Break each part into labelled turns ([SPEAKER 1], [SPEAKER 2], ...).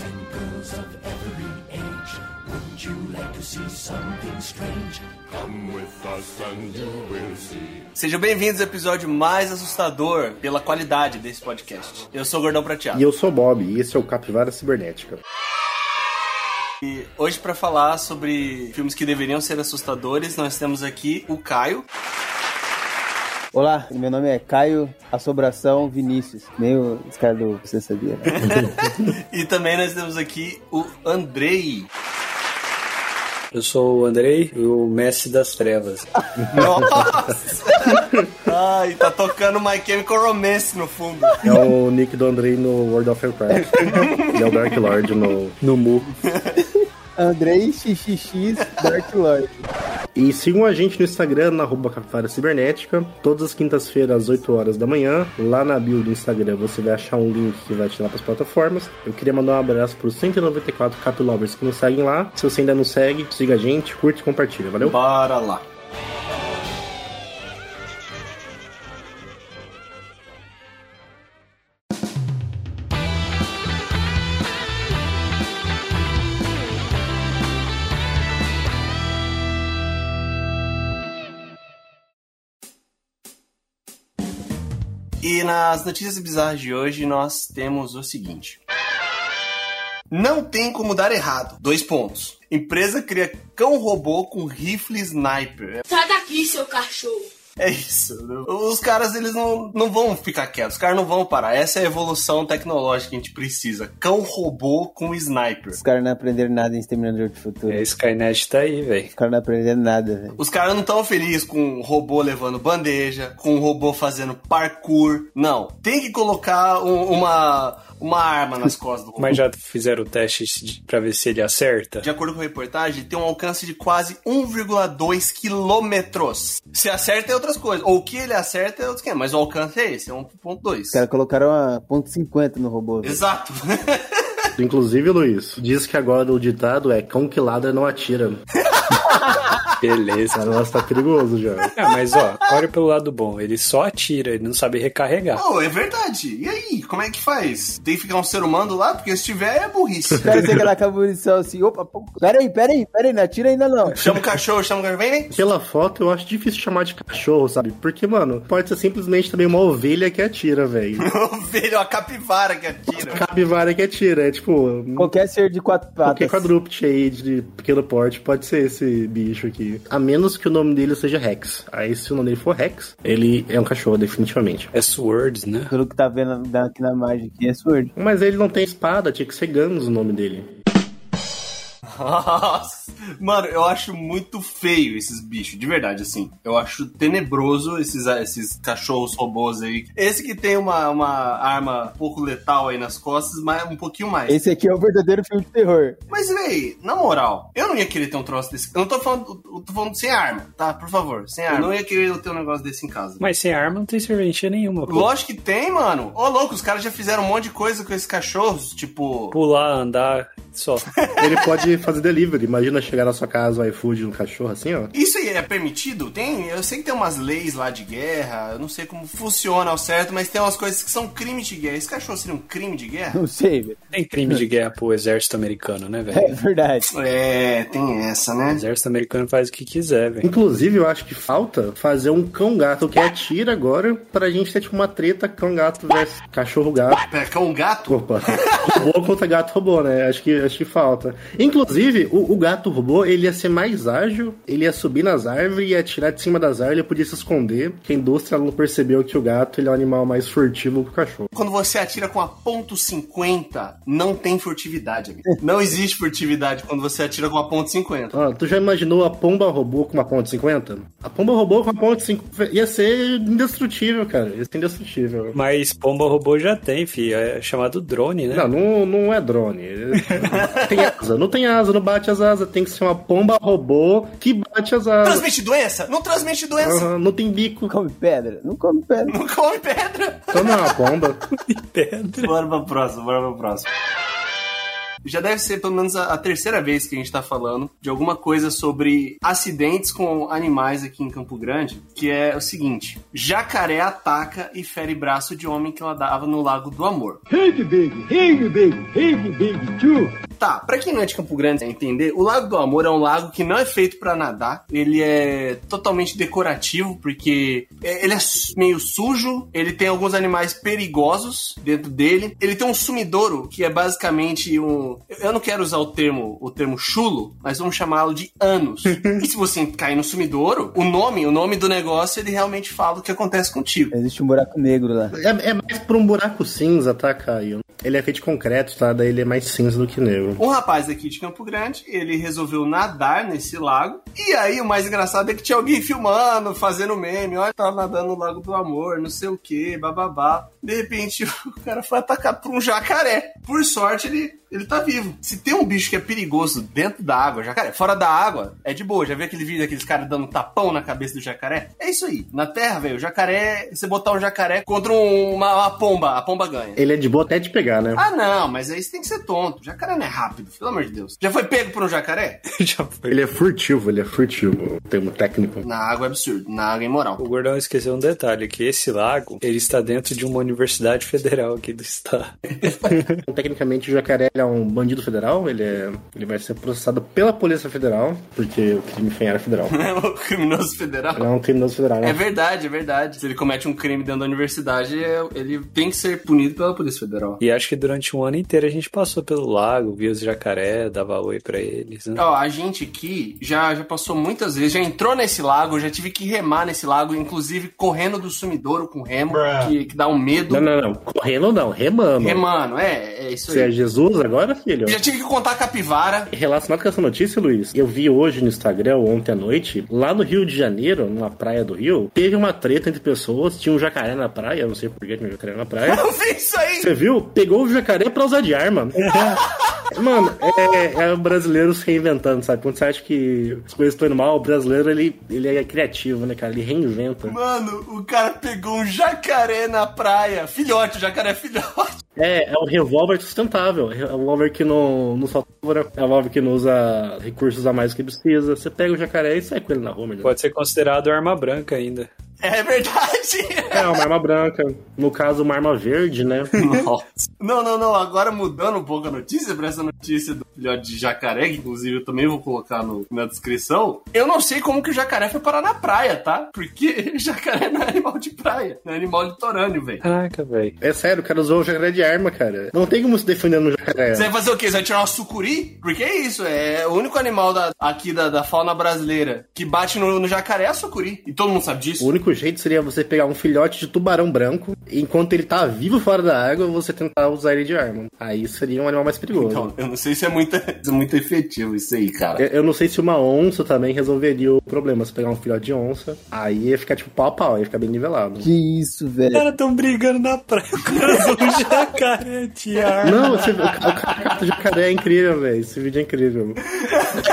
[SPEAKER 1] boys and girls of every age. Wouldn't you like to see something strange? Come with us and you will see.
[SPEAKER 2] Sejam bem-vindos ao episódio mais assustador pela qualidade desse podcast. Eu sou o Gordão Prateado.
[SPEAKER 3] E eu sou o Bob, e esse é o Capivara Cibernética.
[SPEAKER 2] E hoje, para falar sobre filmes que deveriam ser assustadores, nós temos aqui o Caio.
[SPEAKER 4] Olá, meu nome é Caio Assobração Vinícius. Meio esse cara do Você Sabia, né?
[SPEAKER 2] e também nós temos aqui o Andrei.
[SPEAKER 5] Eu sou o Andrei, o mestre das trevas.
[SPEAKER 2] Nossa! Ai, tá tocando My Chemical Romance no fundo.
[SPEAKER 3] É o nick do Andrei no World of Warcraft. Ele é o Dark Lord no, no Mu.
[SPEAKER 4] Andrei XXX Dark Lord.
[SPEAKER 3] E sigam a gente no Instagram, na arroba Capivara Cibernética, todas as quintas-feiras às 8 horas da manhã. Lá na bio do Instagram você vai achar um link que vai te levar para as plataformas. Eu queria mandar um abraço para os 194 Capilovers que nos seguem lá. Se você ainda não segue, siga a gente, curte e compartilha. Valeu?
[SPEAKER 2] Bora lá. E nas notícias bizarras de hoje nós temos o seguinte. Não tem como dar errado. Dois pontos. Empresa cria cão robô com rifle sniper.
[SPEAKER 6] Sai daqui, seu cachorro.
[SPEAKER 2] É isso. Os caras, eles não, não vão ficar quietos. Os caras não vão parar. Essa é a evolução tecnológica que a gente precisa. Cão robô com sniper.
[SPEAKER 4] Os caras não aprenderam nada em Exterminador de Futuro.
[SPEAKER 5] É, Skynet tá aí, velho.
[SPEAKER 4] Os caras não aprenderam nada, velho.
[SPEAKER 2] Os caras não estão felizes com um robô levando bandeja, com um robô fazendo parkour. Não. Tem que colocar um- uma, uma arma nas costas do robô.
[SPEAKER 5] Mas já fizeram o teste de- pra ver se ele acerta?
[SPEAKER 2] De acordo com a reportagem, tem um alcance de quase 1,2 quilômetros. Se acerta é outras coisas. Ou o que ele acerta é outro esquema. Mas o alcance é esse, é 1,2.
[SPEAKER 4] Os caras colocaram a ponto .50 no robô. velho.
[SPEAKER 2] Exato.
[SPEAKER 3] Inclusive, Luiz, diz que agora o ditado é cão que ladra não atira.
[SPEAKER 5] Beleza.
[SPEAKER 3] O negócio tá perigoso já.
[SPEAKER 5] Ah, mas ó, olha pelo lado bom. Ele só atira, ele não sabe recarregar.
[SPEAKER 2] Oh, é verdade. E aí, como é que faz? Tem que ficar um ser humano lá? Porque se tiver, é burrice.
[SPEAKER 4] Cara chega lá com a munição assim, opa, pô, peraí, peraí, peraí, não atira ainda não.
[SPEAKER 2] Chama o cachorro, chama o cachorro. Vem, vem.
[SPEAKER 3] Pela foto, eu acho difícil chamar de cachorro, sabe? Porque, mano, pode ser simplesmente também uma ovelha que atira, velho.
[SPEAKER 2] Ovelha, uma capivara que atira.
[SPEAKER 3] Capivara que atira, é tipo.
[SPEAKER 4] Qualquer ser de quatro
[SPEAKER 3] Qualquer
[SPEAKER 4] patas.
[SPEAKER 3] quadrúpede aí de pequeno porte pode ser esse bicho aqui. A menos que o nome dele seja Rex. Aí, se o nome dele for Rex, ele é um cachorro, definitivamente.
[SPEAKER 5] É Swords, né?
[SPEAKER 4] Pelo que tá vendo aqui na imagem aqui, é Sword.
[SPEAKER 3] Mas ele não tem espada, tinha que ser Guns o nome dele.
[SPEAKER 2] Nossa. Mano, eu acho muito feio esses bichos, de verdade, assim. Eu acho tenebroso esses, esses cachorros robôs aí. Esse que tem uma, uma arma um pouco letal aí nas costas, mas um pouquinho mais.
[SPEAKER 4] Esse aqui é o verdadeiro filme de terror.
[SPEAKER 2] Mas, véi, na moral, eu não ia querer ter um troço desse. Eu não tô falando, eu tô falando sem arma, tá? Por favor, sem arma. Eu não ia querer ter um negócio desse em casa.
[SPEAKER 5] Mas sem arma não tem serventia nenhuma. Pô.
[SPEAKER 2] Lógico que tem, mano. Ô, louco, os caras já fizeram um monte de coisa com esses cachorros, tipo.
[SPEAKER 5] Pular, andar, só.
[SPEAKER 3] Ele pode fazer delivery. Imagina chegar na sua casa o iFood no cachorro assim, ó.
[SPEAKER 2] Isso é permitido? Tem? Eu sei que tem umas leis lá de guerra, eu não sei como funciona ao certo, mas tem umas coisas que são crimes de guerra. Esse cachorro seria um crime de guerra?
[SPEAKER 4] Não sei, velho.
[SPEAKER 5] Tem crime de guerra pro exército americano, né,
[SPEAKER 4] É
[SPEAKER 5] velho?
[SPEAKER 4] verdade.
[SPEAKER 2] É, tem essa,
[SPEAKER 5] O
[SPEAKER 2] né?
[SPEAKER 5] exército americano faz o que quiser, velho.
[SPEAKER 3] Inclusive, eu acho que falta fazer um cão-gato que atira agora pra gente ter tipo uma treta cão-gato versus cachorro-gato.
[SPEAKER 2] Pera, que é um gato?
[SPEAKER 3] Opa, robô contra gato robô, né? Acho que, acho que falta. Inclusive, o, o gato robô, ele ia ser mais ágil, ele ia subir nas árvores, ia atirar de cima das árvores, ele podia se esconder, que a indústria não percebeu que o gato ele é um animal mais furtivo que o cachorro.
[SPEAKER 2] Quando você atira com a ponto .50, não tem furtividade, amigo. Não existe furtividade quando você atira com a ponto .50.
[SPEAKER 3] Ó, tu já imaginou a pomba robô com uma ponta 50? A pomba robô com uma ponta 50 ia ser indestrutível, cara. Ia ser indestrutível.
[SPEAKER 5] Mas pomba robô já tem, fi. É chamado drone, né?
[SPEAKER 3] Não, não, não é drone. Tem asa. Não tem asa, não bate as asas. Tem que ser uma pomba robô que bate as asas.
[SPEAKER 2] Transmite doença? Não transmite doença.
[SPEAKER 3] Aham, não tem bico.
[SPEAKER 4] Come pedra? Não come pedra.
[SPEAKER 2] Não come pedra.
[SPEAKER 3] É uma pomba.
[SPEAKER 5] Pedra.
[SPEAKER 2] Bora pra próxima, bora pra próxima. Já deve ser pelo menos a, a terceira vez que a gente tá falando de alguma coisa sobre acidentes com animais aqui em Campo Grande, que é o seguinte: jacaré ataca e fere braço de homem que nadava no Lago do Amor.
[SPEAKER 7] Hey, big, hey, big, hey, big, too.
[SPEAKER 2] Tá, pra quem não é de Campo Grande entender, o Lago do Amor é um lago que não é feito pra nadar. Ele é totalmente decorativo, porque é- ele é meio sujo, ele tem alguns animais perigosos dentro dele. Ele tem um sumidouro, que é basicamente um. Eu não quero usar o termo, o termo chulo, mas vamos chamá-lo de anos. e se você cair no sumidouro, o nome, o nome do negócio, ele realmente fala o que acontece contigo.
[SPEAKER 4] Existe um buraco negro lá.
[SPEAKER 3] É, é mais por um buraco cinza, tá, Caio? Ele é feito de concreto, tá? Daí ele é mais cinza do que negro.
[SPEAKER 2] Um rapaz aqui de Campo Grande, ele resolveu nadar nesse lago. E aí, o mais engraçado é que tinha alguém filmando, fazendo meme. Olha, tava nadando no Lago do Amor, não sei o que, bababá. De repente, o cara foi atacado por um jacaré. Por sorte, ele, ele tá vivo. Se tem um bicho que é perigoso dentro da água, jacaré, fora da água, é de boa. Já viu aquele vídeo daqueles caras dando tapão na cabeça do jacaré? É isso aí. Na terra, velho, o jacaré, você botar um jacaré contra um- uma, uma pomba, a pomba ganha.
[SPEAKER 3] Ele é de boa até de pegar, né?
[SPEAKER 2] Ah, não, mas aí você tem que ser tonto. Jacaré não é rápido, pelo amor de Deus. Já foi pego por um jacaré?
[SPEAKER 5] Já foi.
[SPEAKER 3] Ele é furtivo, ele é furtivo. O termo técnico.
[SPEAKER 2] Na água é absurdo, na água é imoral.
[SPEAKER 5] O Gordão esqueceu um detalhe, que esse lago, ele está dentro de uma universidade federal aqui do estado.
[SPEAKER 3] Tecnicamente, o jacaré ele é um bandido federal. Ele, é, ele vai ser processado pela Polícia Federal, porque o crime foi em área federal.
[SPEAKER 2] o criminoso federal.
[SPEAKER 3] Ele é um criminoso federal,
[SPEAKER 2] É
[SPEAKER 3] né?
[SPEAKER 2] verdade, é verdade. Se ele comete um crime dentro da universidade, é- ele tem que ser punido pela Polícia Federal.
[SPEAKER 5] E acho que durante um ano inteiro a gente passou pelo lago, via os jacaré, dava oi pra eles. Né?
[SPEAKER 2] Ó, a gente aqui já, já passou muitas vezes, já entrou nesse lago, já tive que remar nesse lago, inclusive correndo do sumidouro com remo, que, que dá um medo.
[SPEAKER 3] Não, não, não. Correndo não, remando.
[SPEAKER 2] Remando, é, é isso
[SPEAKER 3] Você é
[SPEAKER 2] aí.
[SPEAKER 3] Jesus agora, filho?
[SPEAKER 2] Já tive que contar capivara.
[SPEAKER 3] Relacionado com essa notícia, Luiz, eu vi hoje no Instagram, ontem à noite, lá no Rio de Janeiro, numa praia do Rio, teve uma treta entre pessoas, tinha um jacaré na praia, eu não sei por que tinha um jacaré na praia.
[SPEAKER 2] Eu vi isso aí!
[SPEAKER 3] Você viu? Pegou o jacaré pra usar de arma. Mano, é, é o brasileiro se reinventando, sabe? Quando você acha que as coisas estão indo mal, o brasileiro, ele, ele é criativo, né, cara? Ele reinventa.
[SPEAKER 2] Mano, o cara pegou um jacaré na praia. Filhote, o jacaré é filhote.
[SPEAKER 3] É, é um revólver sustentável. É um revólver que não, não só é um revólver que não usa recursos a mais do que precisa. Você pega o jacaré e sai com ele na rua, melhor.
[SPEAKER 5] Pode ser considerado arma branca ainda.
[SPEAKER 2] É verdade.
[SPEAKER 3] É, uma arma branca. No caso, uma arma verde, né?
[SPEAKER 2] Não, não, não. Agora mudando um pouco a notícia pra essa notícia do filhote de jacaré, que inclusive eu também vou colocar no- na descrição. Eu não sei como que o jacaré foi parar na praia, tá? Porque jacaré não é animal de praia, é animal litorâneo, velho.
[SPEAKER 5] Caraca, velho.
[SPEAKER 3] É sério, o cara usou o jacaré de arma, cara. Não tem como se defender no jacaré.
[SPEAKER 2] Você vai fazer o quê? Você vai tirar uma sucuri? Porque é isso, é o único animal da- aqui da, da fauna brasileira que bate no, no jacaré é a sucuri. E todo mundo sabe disso.
[SPEAKER 3] O único jeito seria você pegar um filhote de tubarão branco, e enquanto ele tá vivo fora da água, você tentar usar ele de arma. Aí seria um animal mais perigoso.
[SPEAKER 2] Então, eu não sei se é muito, é muito efetivo isso aí, cara.
[SPEAKER 3] Eu eu não sei se uma onça também resolveria o problema. Se pegar um filhote de onça, aí ia ficar tipo pau a pau, ia ficar bem nivelado.
[SPEAKER 4] Que isso,
[SPEAKER 5] Os
[SPEAKER 4] velho.
[SPEAKER 5] caras tão brigando na praia com um jacaré de arma.
[SPEAKER 3] Não, você, o, o do jacaré é incrível, velho. Esse vídeo é incrível.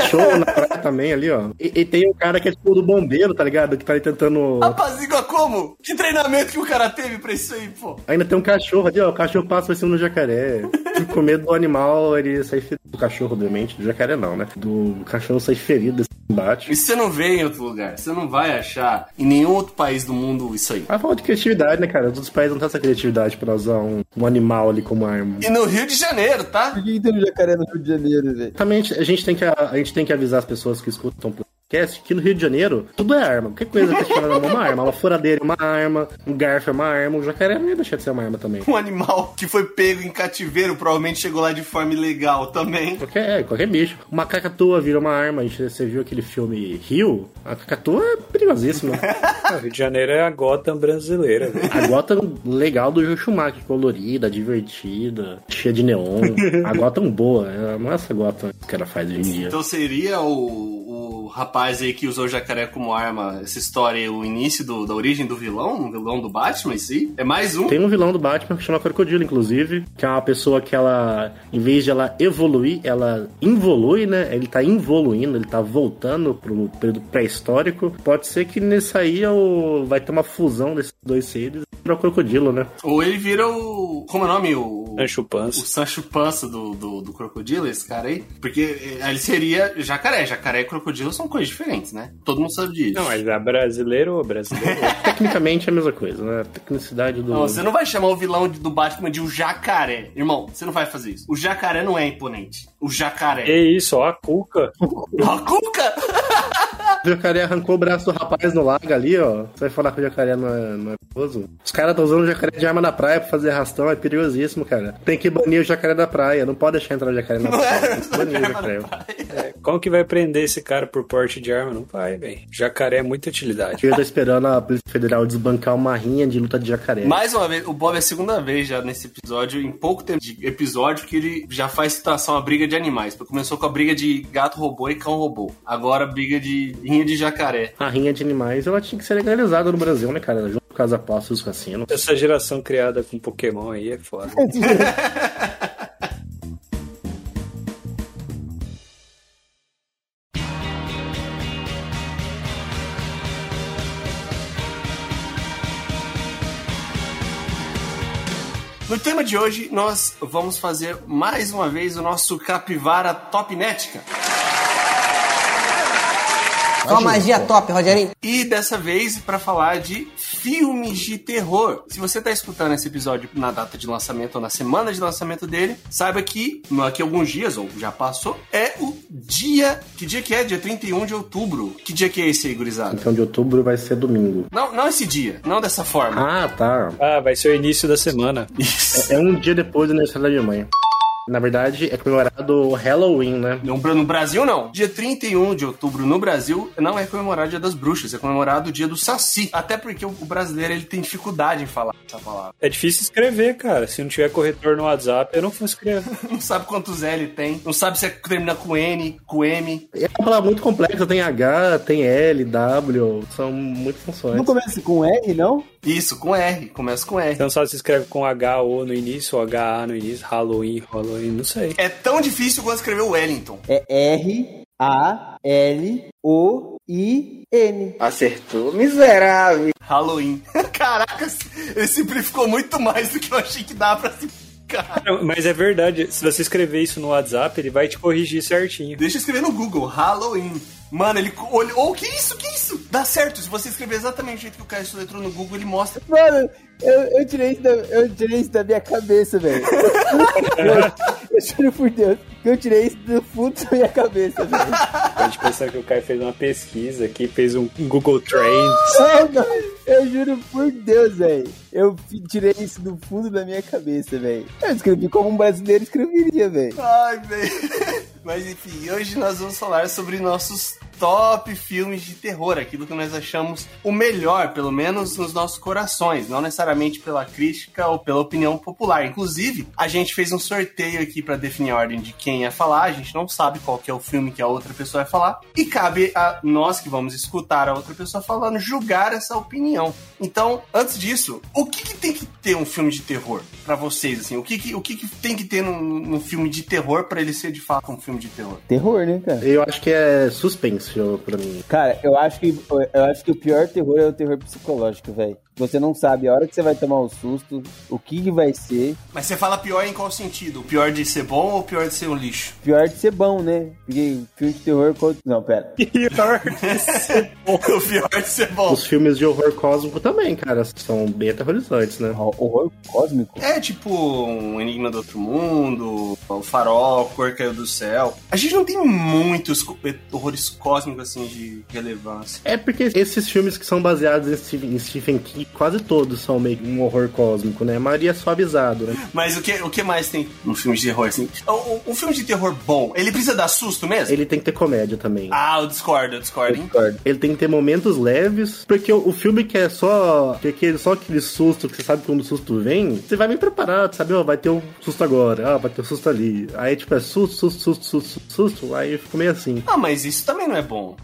[SPEAKER 3] Show na praia também ali, ó. E, e tem um cara que é tipo do bombeiro, tá ligado? Que tá aí tentando.
[SPEAKER 2] Apazigua como? Que treinamento que o cara teve pra isso aí, pô?
[SPEAKER 3] Ainda tem um cachorro ali, ó. O cachorro passa por cima do jacaré. E com medo do animal, ele sai ferido. Do cachorro, obviamente. Do jacaré não, né? Do cachorro sair ferido desse combate.
[SPEAKER 2] Isso você não vê em outro lugar. Você não vai achar em nenhum outro país do mundo isso aí.
[SPEAKER 3] Mas falta de criatividade, né, cara? Os outros países não têm essa criatividade pra usar um, um animal ali como arma.
[SPEAKER 2] E no Rio de Janeiro, tá?
[SPEAKER 4] Por que tem um jacaré no Rio de Janeiro, velho?
[SPEAKER 3] Também a gente tem que, a, gente tem que avisar as pessoas que escutam podcast que no Rio de Janeiro tudo é arma. Qualquer coisa que estiver na mão é uma arma. Uma furadeira é uma arma, um garfo é uma arma, um jacaré não ia deixar de ser uma arma também.
[SPEAKER 2] Um animal que foi pego em cativeiro provavelmente chegou lá de forma ilegal também.
[SPEAKER 3] Qualquer, qualquer bicho. Uma cacatua vira uma arma. A gente- Você viu aquele filme Rio? A cacatua é perigosíssima.
[SPEAKER 5] O Rio de Janeiro é a Gotham brasileira, velho.
[SPEAKER 3] A Gotham legal do Joe Schumacher, colorida, divertida, cheia de neon. A Gotham boa, é- não é essa Gotham que ela faz hoje em dia.
[SPEAKER 2] Então seria o, o rapaz aí que usou o jacaré como arma, essa história, é o início do- da origem do vilão, o vilão do Batman em si? É mais um?
[SPEAKER 3] Tem um vilão do Batman que chama Crocodilo, inclusive, que é uma pessoa que ela, em vez de ela evoluir, ela involui, né? Ele tá involuindo, ele tá voltando pro período pré-histórico. Pode ser que nesse aí o- vai ter uma fusão desses dois seres e virar o Crocodilo, né?
[SPEAKER 2] Ou ele vira o. Como é o nome? O
[SPEAKER 5] Sancho
[SPEAKER 2] o
[SPEAKER 5] Pança.
[SPEAKER 2] Sancho Pança do, do, do crocodilo, esse cara aí. Porque eh, ele seria jacaré. Jacaré e crocodilo são coisas diferentes, né? Todo mundo sabe disso.
[SPEAKER 5] Não, mas é brasileiro ou brasileiro?
[SPEAKER 3] Tecnicamente é a mesma coisa, né? A tecnicidade do.
[SPEAKER 2] Não, você não vai chamar o vilão de- do Batman de o jacaré. Irmão, você não vai fazer isso. O jacaré não é imponente. O jacaré.
[SPEAKER 5] que isso, ó, a Cuca.
[SPEAKER 2] A cuca!
[SPEAKER 3] O jacaré arrancou o braço do rapaz no lago ali, ó. Você vai falar que o jacaré não é, não é perigoso? Os caras estão usando o jacaré de arma na praia pra fazer arrastão, é perigosíssimo, cara. Tem que banir o jacaré da praia, não pode deixar entrar o jacaré na praia. Tem que banir o jacaré.
[SPEAKER 5] Como que vai prender esse cara por porte de arma? Não vai, velho. Jacaré é muita utilidade.
[SPEAKER 3] Eu tô esperando a Polícia Federal desbancar uma rinha de luta de jacaré.
[SPEAKER 2] Mais uma vez, o Bob é a segunda vez já nesse episódio, em pouco tempo de episódio, que ele já faz citação à briga de animais. Começou com a briga de gato robô e cão robô. Agora a briga de rinha de jacaré.
[SPEAKER 3] A rinha de animais, ela tinha que ser legalizada no Brasil, né, cara? Junto com as apostas dos cassinos.
[SPEAKER 5] Essa geração criada com Pokémon aí é foda.
[SPEAKER 2] No tema de hoje, nós vamos fazer mais uma vez o nosso Capivara Topnética.
[SPEAKER 8] Só magia top, Rogerinho.
[SPEAKER 2] E dessa vez para falar de filmes de terror. Se você tá escutando esse episódio na data de lançamento ou na semana de lançamento dele, saiba que daqui a alguns dias, ou já passou, é o dia. Que dia que é? Dia 31 de outubro. Que dia que é esse aí, gurizada?
[SPEAKER 3] Então de outubro vai ser domingo.
[SPEAKER 2] Não, não esse dia, não dessa forma.
[SPEAKER 3] Ah, tá.
[SPEAKER 5] Ah, vai ser o início da semana.
[SPEAKER 2] Isso.
[SPEAKER 3] É um dia depois do aniversário da minha mãe. Na verdade, é comemorado o Halloween, né?
[SPEAKER 2] No, no Brasil, não. Dia 31 de outubro no Brasil não é comemorado o Dia das Bruxas, é comemorado o Dia do Saci. Até porque o, o brasileiro ele tem dificuldade em falar essa palavra.
[SPEAKER 5] É difícil escrever, cara. Se não tiver corretor no WhatsApp, eu não vou escrever.
[SPEAKER 2] Não sabe quantos L tem, não sabe se é termina com N, com M.
[SPEAKER 3] É uma palavra muito complexa, tem H, tem L, W, são muitas funções.
[SPEAKER 4] Não começa com R, não?
[SPEAKER 2] Isso, com R, começa com R.
[SPEAKER 5] Não sabe se escreve com H-O no início ou H-A no início, Halloween, Halloween, não sei.
[SPEAKER 2] É tão difícil quanto escrever Wellington.
[SPEAKER 4] É R, A, L, O, I, N.
[SPEAKER 9] Acertou, miserável.
[SPEAKER 2] Halloween. Caraca, ele simplificou muito mais do que eu achei que dava pra simplificar.
[SPEAKER 5] Mas é verdade, se você escrever isso no WhatsApp, ele vai te corrigir certinho.
[SPEAKER 2] Deixa eu escrever no Google, Halloween. Mano, ele olhou. Oh, que isso, que isso? Dá certo. Se você escrever exatamente o jeito que o Caio soletrou no Google, ele mostra.
[SPEAKER 4] Mano, eu, eu, tirei isso da, eu tirei isso da minha cabeça, velho. eu, eu juro por Deus que eu tirei isso do fundo da minha cabeça, velho.
[SPEAKER 5] Pode pensar que o Caio fez uma pesquisa aqui, fez um Google Trends.
[SPEAKER 4] Não, não, eu juro por Deus, velho. Eu tirei isso do fundo da minha cabeça, velho. Eu escrevi como um brasileiro escreveria, velho.
[SPEAKER 2] Ai, velho. Mas enfim, hoje nós vamos falar sobre nossos top filmes de terror, aquilo que nós achamos o melhor, pelo menos nos nossos corações, não necessariamente pela crítica ou pela opinião popular. Inclusive, a gente fez um sorteio aqui para definir a ordem de quem ia falar, a gente não sabe qual que é o filme que a outra pessoa vai falar, e cabe a nós que vamos escutar a outra pessoa falando julgar essa opinião. Então, antes disso, o que, que tem que ter um filme de terror para vocês assim? O que, que- o que, que tem que ter num, num filme de terror para ele ser de fato um filme de terror?
[SPEAKER 4] Terror, né, cara?
[SPEAKER 3] Eu acho que é suspense pra mim.
[SPEAKER 4] Cara, eu acho que eu acho que o pior terror é o terror psicológico, velho. Você não sabe a hora que você vai tomar o susto, o que, que vai ser.
[SPEAKER 2] Mas você fala pior em qual sentido? O pior de ser bom ou o pior de ser um lixo?
[SPEAKER 4] Pior de ser bom, né? Porque filme de terror. Não, pera.
[SPEAKER 5] Pior.
[SPEAKER 2] o pior de ser bom.
[SPEAKER 3] Os filmes de horror cósmico também, cara, são bem aterrorizantes, né?
[SPEAKER 4] Horror cósmico?
[SPEAKER 2] É tipo um Enigma do Outro Mundo, o Farol, Cor Caiu do Céu. A gente não tem muitos co- horrores cósmicos assim de relevância.
[SPEAKER 3] É porque esses filmes que são baseados em Stephen, em Stephen King, quase todos são meio um horror cósmico, né? A maioria é suavizado, né?
[SPEAKER 2] Mas o que, o que mais tem no filme de terror assim? Um filme de terror bom, ele precisa dar susto mesmo?
[SPEAKER 3] Ele tem que ter comédia também.
[SPEAKER 2] Ah, eu discordo, eu discordo, hein?
[SPEAKER 3] Ele tem que ter momentos leves, porque o, o filme que é só que é aquele, só aquele susto que você sabe quando o susto vem, você vai bem preparado, sabe? Ó, vai ter um susto agora, ah, vai ter um susto ali. Aí, tipo, é susto, susto, susto, susto, susto, aí fica meio assim.
[SPEAKER 2] Ah, mas isso também não é bom.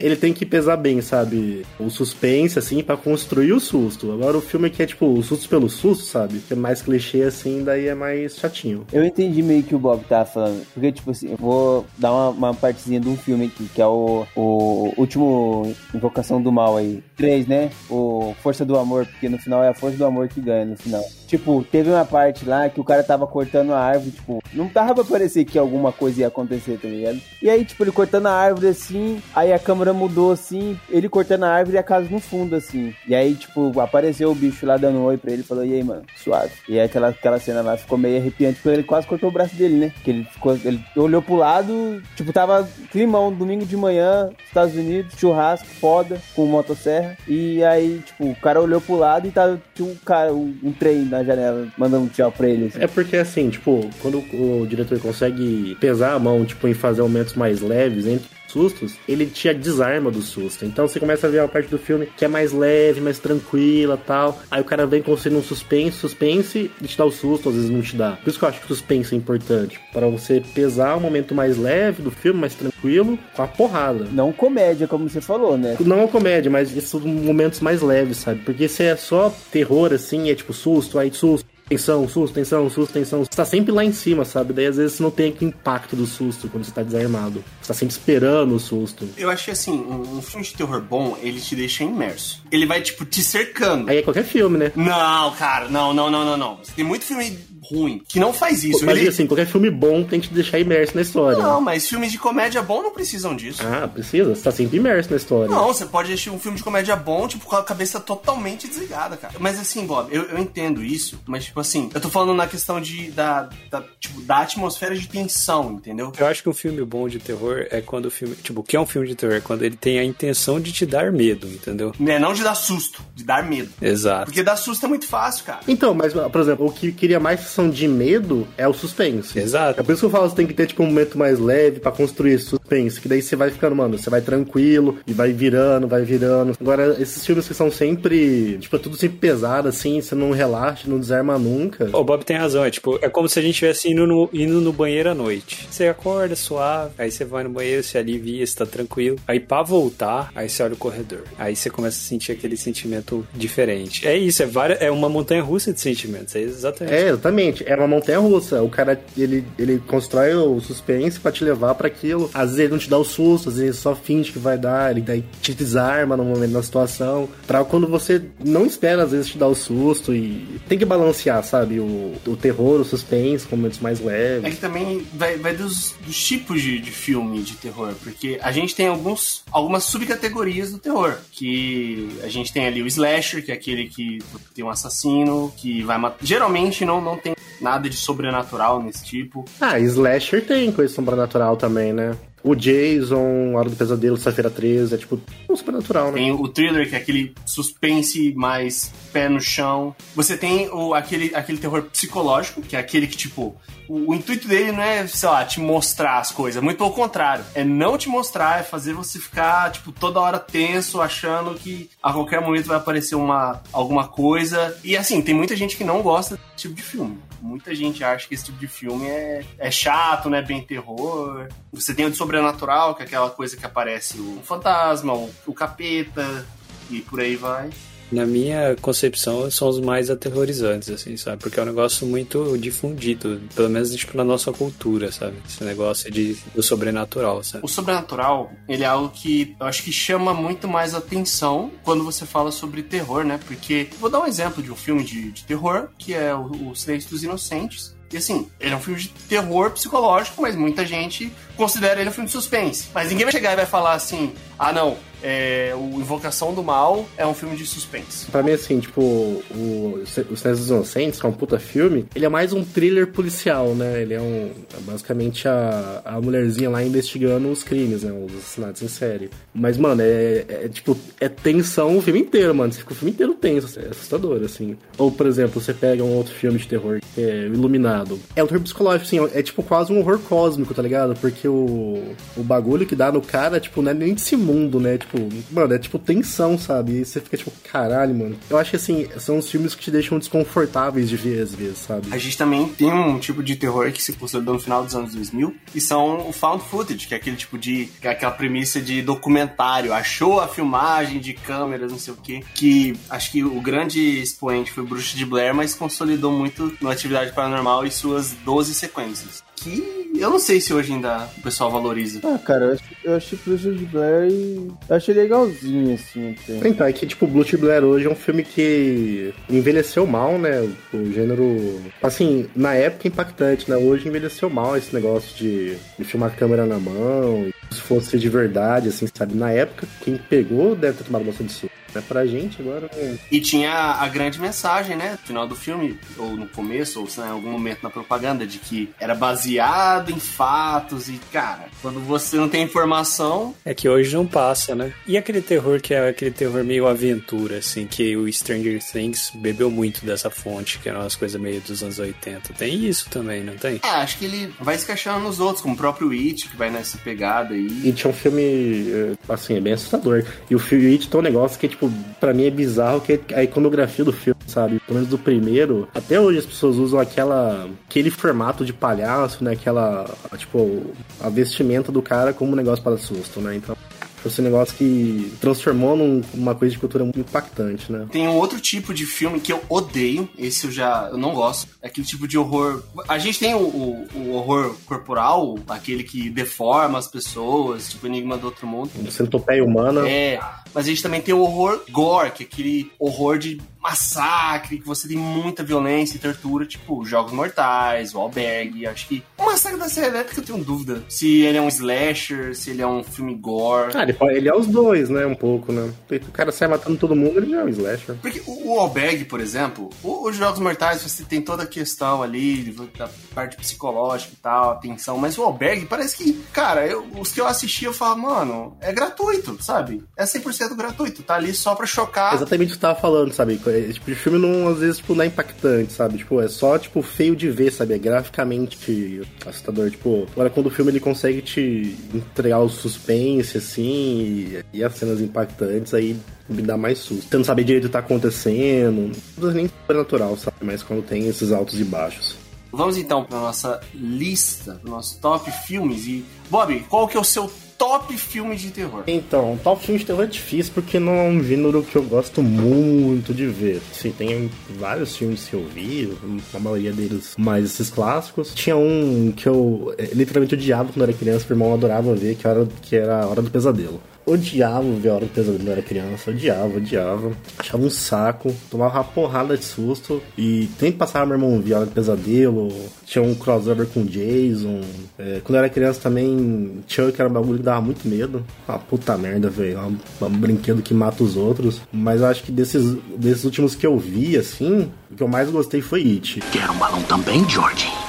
[SPEAKER 3] Ele tem que pesar bem, sabe? O suspense, assim, pra construir o susto. Agora o filme que é, tipo, o susto pelo susto, sabe? Que é mais clichê, assim, daí é mais chatinho.
[SPEAKER 4] Eu entendi meio que o Bob tava falando. Porque, tipo assim, eu vou dar uma, uma partezinha de um filme aqui, que é o, o último Invocação do Mal aí. Três, né? O Força do Amor, porque no final é a Força do Amor que ganha no final. Tipo, teve uma parte lá que o cara tava cortando a árvore, tipo, não tava pra parecer que alguma coisa ia acontecer, tá ligado? E aí, tipo, ele cortando a árvore assim, aí a câmera mudou assim, ele cortando a árvore e a casa no fundo, assim. E aí, tipo, apareceu o bicho lá dando oi pra ele falou, e aí, mano, suave. E aí aquela, aquela cena lá ficou meio arrepiante, porque ele quase cortou o braço dele, né? Que ele ficou, ele olhou pro lado, tipo, tava climão, domingo de manhã, Estados Unidos, churrasco, foda, com motosserra. E aí, tipo, o cara olhou pro lado e tava, tinha um cara, um, um trem na janela, mandando um tchau pra ele. Assim.
[SPEAKER 3] É porque assim, tipo, quando o diretor consegue pesar a mão, tipo, em fazer aumentos mais leves entre sustos, ele te desarma do susto. Então você começa a ver a parte do filme que é mais leve, mais tranquila tal. Aí o cara vem construindo um suspense, suspense e te dá o susto, às vezes não te dá. Por isso que eu acho que o suspense é importante. para você pesar o momento mais leve do filme, mais tranquilo, com a porrada.
[SPEAKER 4] Não comédia, como você falou, né?
[SPEAKER 3] Não é comédia, mas esses momentos mais leves, sabe? Porque se é só terror assim, é tipo susto, aí susto tensão, susto, tensão, susto, tensão. Você tá sempre lá em cima, sabe? Daí às vezes você não tem aquele impacto do susto quando você tá desarmado. Você tá sempre esperando o susto.
[SPEAKER 2] Eu acho que assim, um, um filme de terror bom, ele te deixa imerso. Ele vai, tipo, te cercando.
[SPEAKER 3] Aí é qualquer filme, né?
[SPEAKER 2] Não, cara, não, não, não, não, não. Tem muito filme ruim que não faz isso.
[SPEAKER 3] Mas
[SPEAKER 2] Ele-
[SPEAKER 3] assim, qualquer filme bom tem que te deixar imerso na história.
[SPEAKER 2] Não, mas filmes de comédia bom não precisam disso.
[SPEAKER 3] Ah, precisa? Você tá sempre imerso na história.
[SPEAKER 2] Não, você pode assistir um filme de comédia bom, tipo, com a cabeça totalmente desligada, cara. Mas assim, Bob, eu, eu entendo isso, mas tipo assim, eu tô falando na questão de, da, da, tipo, da atmosfera de tensão, entendeu?
[SPEAKER 5] Eu acho que um filme bom de terror é quando o filme. Tipo, o que é um filme de terror? É quando ele tem a intenção de te dar medo, entendeu?
[SPEAKER 2] Né, Não de dar susto, de dar medo.
[SPEAKER 5] Exato.
[SPEAKER 2] Porque dar susto é muito fácil, cara.
[SPEAKER 3] Então, mas, por exemplo, o que queria mais sensação de medo é o suspense.
[SPEAKER 5] Exato.
[SPEAKER 3] É por isso que eu falo você tem que ter, tipo, um momento mais leve pra construir esse suspense. Que daí você vai ficando, mano, você vai tranquilo e vai virando, vai virando. Agora, esses filmes que são sempre, tipo, é tudo sempre pesado, assim, você não relaxa, não desarma nunca.
[SPEAKER 5] O Bob tem razão, é tipo, é como se a gente estivesse indo no, indo no banheiro à noite. Você acorda suave, aí você vai no banheiro, se alivia, você tá tranquilo. Aí pra voltar, aí você olha o corredor. Aí você começa a sentir aquele sentimento diferente. É isso, é, várias, é uma montanha russa de sentimentos, é exatamente.
[SPEAKER 3] É, exatamente. É uma montanha russa. O cara, ele, ele constrói o suspense pra te levar pra aquilo. Às vezes ele não te dá o susto, às vezes ele só finge que vai dar, ele daí te desarma no momento da situação. Pra quando você não espera, às vezes, te dar o susto e tem que balancear, sabe? O, o terror, o suspense, com momentos mais
[SPEAKER 2] É
[SPEAKER 3] leves.
[SPEAKER 2] que também vai, vai dos, dos tipos de, de filme de terror, porque a gente tem alguns, algumas subcategorias do terror, que a gente tem ali o slasher, que é aquele que tem um assassino, que vai matar... Geralmente não, não tem nada de sobrenatural nesse tipo.
[SPEAKER 3] Ah, Slasher tem coisa sobrenatural também, né? O Jason, Hora do Pesadelo, Sexta-feira 13, é tipo um sobrenatural, né?
[SPEAKER 2] Tem o thriller, que é aquele suspense mais pé no chão. Você tem o, aquele, aquele terror psicológico, que é aquele que, tipo, o, o intuito dele não é, sei lá, te mostrar as coisas. Muito pelo contrário. É não te mostrar, é fazer você ficar, tipo, toda hora tenso, achando que a qualquer momento vai aparecer uma, alguma coisa. E assim, tem muita gente que não gosta desse tipo de filme. Muita gente acha que esse tipo de filme é, é chato, não é bem terror. Você tem o de sobrenatural, que é aquela coisa que aparece o fantasma, o, o capeta, e por aí vai.
[SPEAKER 5] Na minha concepção, são os mais aterrorizantes, assim, sabe? Porque é um negócio muito difundido, pelo menos tipo, na nossa cultura, sabe? Esse negócio de, do sobrenatural, sabe?
[SPEAKER 2] O sobrenatural, ele é algo que eu acho que chama muito mais atenção quando você fala sobre terror, né? Porque, vou dar um exemplo de um filme de, de terror, que é o, o Silêncio dos Inocentes. E assim, ele é um filme de terror psicológico, mas muita gente considera ele um filme de suspense. Mas ninguém vai chegar e vai falar assim: ah, não, é, o Invocação do Mal é um filme de suspense.
[SPEAKER 3] Pra mim, assim, tipo, o, o Silêncio dos Inocentes, que é um puta filme, ele é mais um thriller policial, né? Ele é um. É basicamente a, a mulherzinha lá investigando os crimes, né? Os assassinatos em série. Mas, mano, é, é, tipo, é tensão o filme inteiro, mano. Você fica o filme inteiro tenso, é assustador, assim. Ou, por exemplo, você pega um outro filme de terror, que é Iluminado. É um terror psicológico, assim, é tipo quase um horror cósmico, tá ligado? Porque o, o bagulho que dá no cara, tipo, não é nem desse mundo, né? Tipo, mano, é tipo tensão, sabe? E você fica tipo, caralho, mano. Eu acho que assim, são os filmes que te deixam desconfortáveis de ver às vezes, sabe?
[SPEAKER 2] A gente também tem um tipo de terror que se consolidou no final dos anos 2000, que são o found footage, que é aquele tipo de. é aquela premissa de documentário. Achou a filmagem de câmeras, não sei o quê. Que acho que o grande expoente foi Bruxa de Blair, mas consolidou muito no Atividade Paranormal e suas 12 sequências. que eu não sei se hoje ainda o pessoal valoriza.
[SPEAKER 4] Ah, cara, eu achei, eu achei Bruxa de Blair e eu achei legalzinho, assim. Até.
[SPEAKER 3] Então, é que, tipo, Blue Blair hoje é um filme que envelheceu mal, né? O gênero. Assim, na época impactante, né? Hoje envelheceu mal esse negócio de, de filmar a câmera na mão. Se fosse de verdade, assim, sabe? Na época, quem pegou deve ter tomado bastante susto. É pra gente agora. É...
[SPEAKER 2] E tinha a grande mensagem, né? No final do filme, ou no começo, ou se em algum momento na propaganda, de que era baseado em fatos e, cara, quando você não tem informação.
[SPEAKER 5] É que hoje não passa, né? E aquele terror que é aquele terror meio aventura, assim, que o Stranger Things bebeu muito dessa fonte, que eram as coisas meio dos anos 80. Tem isso também, não tem?
[SPEAKER 2] É, acho que ele vai se encaixando nos outros, como o próprio It, que vai nessa pegada aí.
[SPEAKER 3] It é um filme, é, assim, é bem assustador. E o filme It tem um negócio que, tipo, tipo, pra mim é bizarro que a iconografia do filme, sabe? Pelo menos do primeiro, até hoje as pessoas usam aquela aquele formato de palhaço, né? Aquela, tipo, a vestimenta do cara como um negócio para susto, né? Então, esse negócio que transformou numa coisa de cultura muito impactante, né?
[SPEAKER 2] Tem um outro tipo de filme que eu odeio, esse eu já eu não gosto. É aquele tipo de horror. A gente tem o, o, o horror corporal, aquele que deforma as pessoas, tipo Enigma do Outro Mundo.
[SPEAKER 3] Centopeia humana.
[SPEAKER 2] É, mas a gente também tem o horror gore, que é aquele horror de massacre, que você tem muita violência e tortura, tipo Jogos Mortais, o Albergue. Acho que o Massacre da Serra Elétrica eu tenho dúvida se ele é um slasher, se ele é um filme gore.
[SPEAKER 3] Ah, ele, ele é os dois, né? Um pouco, né? O cara sai matando todo mundo, ele já é um slasher.
[SPEAKER 2] Porque o, o Albergue, por exemplo, os Jogos Mortais, você tem toda a questão ali, da parte psicológica e tal, atenção, mas o Albergue parece que, cara, eu, os que eu assisti, eu falo, mano, é gratuito, sabe? É 100% gratuito, tá ali só pra chocar.
[SPEAKER 3] Exatamente o que você tava falando, sabe? Esse tipo de filme não, às vezes, tipo, não é impactante, sabe? Tipo, é só, tipo, feio de ver, sabe? É graficamente assustador. Tipo, agora quando o filme ele consegue te entregar o suspense, assim, e, e as cenas impactantes, aí me dá mais susto. Você não saber direito o que tá acontecendo. Não é nem sobrenatural, sabe? Mas quando tem esses altos e baixos.
[SPEAKER 2] Vamos então para nossa lista, pro nosso top filmes. E, Bob, qual que é o seu top filme de terror?
[SPEAKER 3] Então, top filme de terror é difícil porque não é um gênero que eu gosto muito de ver. Sim, tem vários filmes que eu vi, a maioria deles mais esses clássicos. Tinha um que eu é, literalmente odiava quando era criança, meu irmão adorava ver, que era, que era a Hora do Pesadelo odiava hora do pesadelo quando eu era criança, odiava, odiava. Achava um saco, tomava uma porrada de susto. E tem que passar meu irmão do pesadelo. Tinha um crossover com Jason. É, quando eu era criança também, Chuck era um bagulho que dava muito medo. Uma puta merda, velho. Um, um brinquedo que mata os outros. Mas acho que desses, desses últimos que eu vi, assim, o que eu mais gostei foi It.
[SPEAKER 1] Quer um balão também, George?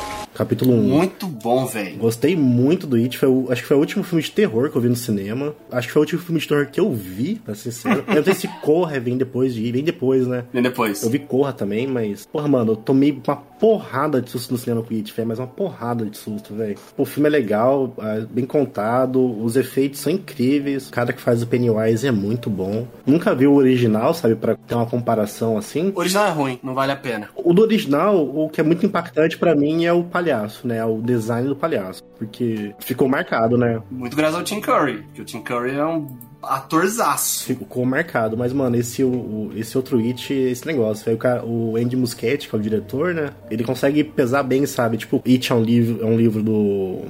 [SPEAKER 3] Capítulo 1.
[SPEAKER 2] Muito bom, velho.
[SPEAKER 3] Gostei muito do It. Foi o, acho que foi o último filme de terror que eu vi no cinema. Acho que foi o último filme de terror que eu vi, pra ser sincero. eu não sei se Corra vem depois de. Vem depois, né?
[SPEAKER 2] Vem depois.
[SPEAKER 3] Eu vi Corra também, mas... Porra, mano, eu tomei uma porrada de susto no cinema com o It, velho. Mas uma porrada de susto, velho. O filme é legal, é bem contado. Os efeitos são incríveis. O cara que faz o Pennywise é muito bom. Nunca vi o original, sabe? Pra ter uma comparação assim.
[SPEAKER 2] O original é ruim, não vale a pena.
[SPEAKER 3] O do original, o que é muito impactante para mim é o palhaço, né? O design do palhaço. Porque ficou marcado, né?
[SPEAKER 2] Muito graças ao Tim Curry. Porque o Tim Curry é um atorzaço.
[SPEAKER 3] Ficou marcado, mas, mano, esse, o, esse outro It, esse negócio, o, cara, o Andy Muschietti, que é o diretor, né? Ele consegue pesar bem, sabe? Tipo, It é um livro, é um livro do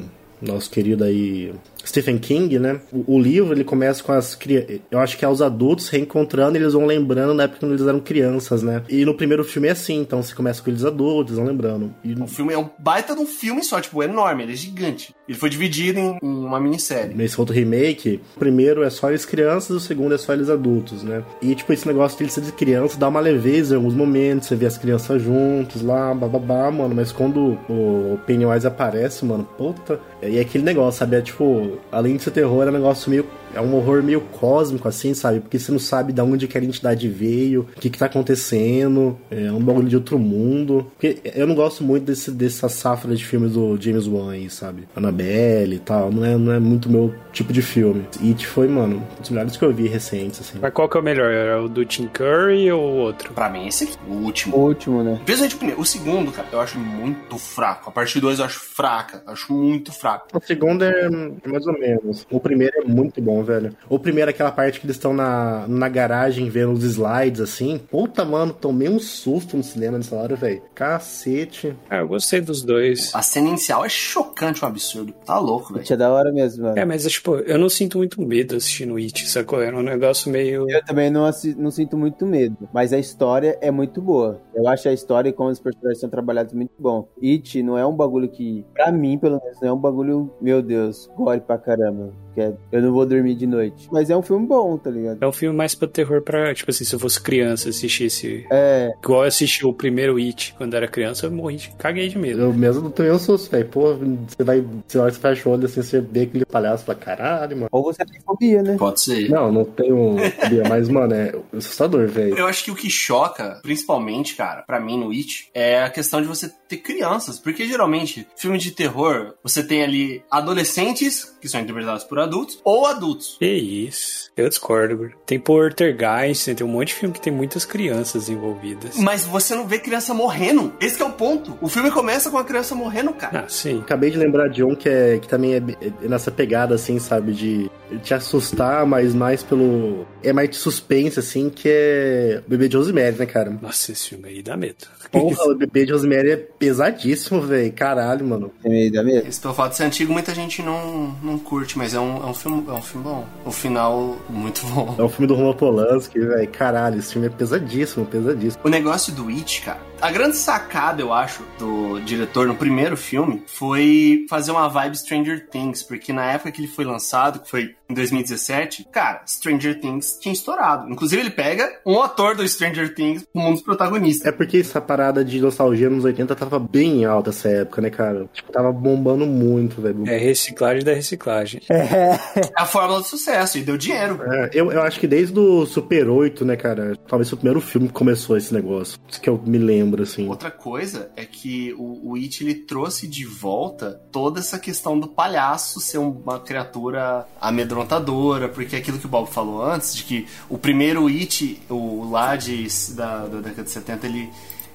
[SPEAKER 3] nosso querido aí Stephen King, né? O, o, livro ele começa com as crianças. Eu acho que é os adultos reencontrando, eles vão lembrando na época quando eles eram crianças, né? E no primeiro filme é assim, então você começa com eles adultos, vão lembrando. E...
[SPEAKER 2] O filme é um baita de um filme só, tipo, é enorme, ele é gigante. Ele foi dividido em, em uma minissérie.
[SPEAKER 3] Nesse outro remake, o primeiro é só eles crianças, o segundo é só eles adultos, né? E, tipo, esse negócio de eles serem crianças dá uma leveza em alguns momentos, você vê as crianças juntos lá, bababá, mano. Mas quando o Pennywise aparece, mano, puta. E é aquele negócio, sabe? É tipo além de ser terror, é um negócio meio. É um horror meio cósmico, assim, sabe? Porque você não sabe de onde que a entidade veio, o que que tá acontecendo, é um bagulho de outro mundo. Porque eu não gosto muito desse, dessa safra de filmes do James Wan aí, sabe? Annabelle e tal, não é, não é muito meu tipo de filme. It foi, mano, um dos melhores que eu vi recentes, assim.
[SPEAKER 5] Mas qual que é o melhor? É o do Tim Curry ou o outro?
[SPEAKER 2] Pra mim, esse aqui, o último.
[SPEAKER 4] O último, né?
[SPEAKER 2] Principalmente o primeiro. O segundo, cara, eu acho muito fraco. A parte 2 eu acho fraca. Acho muito fraco.
[SPEAKER 3] O segundo é mais ou menos. O primeiro é muito bom, velho. O primeiro é aquela parte que eles estão na, na garagem vendo os slides assim. Puta, mano, tomei um susto no cinema nessa hora, velho. Cacete.
[SPEAKER 5] Ah, eu gostei dos dois.
[SPEAKER 2] A cena inicial é chocante, um absurdo. Tá louco, velho.
[SPEAKER 4] It é da hora mesmo, mano.
[SPEAKER 5] É, mas tipo, eu não sinto muito medo assistindo It, sacou? Era um negócio meio.
[SPEAKER 4] Eu também não, não sinto muito medo, mas a história é muito boa. Eu acho a história e como os personagens são trabalhados muito bom. It não é um bagulho que, pra mim, pelo menos, não é um bagulho, meu Deus, gore pra caramba. Que é, eu não vou dormir de noite. Mas é um filme bom, tá ligado?
[SPEAKER 5] É um filme mais pra terror pra, tipo assim, se eu fosse criança assistisse.
[SPEAKER 4] É,
[SPEAKER 5] Igual eu assisti o primeiro It quando era criança, eu morri, de- caguei de medo.
[SPEAKER 3] Eu mesmo tomei um susto, velho. Pô, você vai. Você olha, você fecha o olho assim, você vê aquele palhaço e fala, caralho, mano.
[SPEAKER 4] ou você tem fobia, né?
[SPEAKER 2] Pode ser.
[SPEAKER 3] Não, não tenho fobia, mas, mano, é assustador, velho.
[SPEAKER 2] Eu acho que o que choca, principalmente, cara, pra mim no It, é a questão de você ter crianças. Porque geralmente, filme de terror, você tem ali adolescentes, que são interpretados por adultos, ou adultos.
[SPEAKER 5] Que isso. Eu discordo, bro. Tem Poltergeist, tem um monte de filme que tem muitas crianças envolvidas.
[SPEAKER 2] Mas você não vê criança morrendo. Esse que é o ponto. O filme começa com a criança morrendo, cara.
[SPEAKER 5] Ah, sim.
[SPEAKER 3] Acabei de lembrar de um que, é, que também é, é nessa pegada, assim, sabe? De te assustar, mas mais pelo. É mais de suspense, assim, que é Bebê de Rosemary, né, cara?
[SPEAKER 5] Nossa, esse filme aí dá medo.
[SPEAKER 3] Porra, o Bebê de Rosemary é pesadíssimo, velho. Caralho, mano.
[SPEAKER 4] Tem medo, dá medo.
[SPEAKER 2] Esse pelo fato de ser antigo, muita gente não, não curte, mas é um, é um filme, é um filme bom. O final, muito bom.
[SPEAKER 3] É o filme do Roman Polanski, velho. Caralho, esse filme é pesadíssimo, pesadíssimo.
[SPEAKER 2] O negócio do It, cara, a grande sacada, eu acho, do diretor no primeiro filme foi fazer uma vibe Stranger Things, porque na época que ele foi lançado, que foi em 2017, cara, Stranger Things tinha estourado. Inclusive, ele pega um ator do Stranger Things como um dos protagonistas.
[SPEAKER 3] É porque essa parada de nostalgia nos 80 tava bem alta essa época, né, cara? Tipo, tava bombando muito, velho.
[SPEAKER 5] É reciclagem da reciclagem.
[SPEAKER 2] É a fórmula do sucesso e deu dinheiro.
[SPEAKER 3] É, eu, eu acho que desde o Super 8, né, cara? Talvez o primeiro filme que começou esse negócio. Isso que eu me lembro, assim.
[SPEAKER 2] Outra coisa é que o, o It ele trouxe de volta toda essa questão do palhaço ser uma criatura amedrontadora, porque aquilo que o Bob falou antes, de que o primeiro It, o lá de, da, da década de 70, ele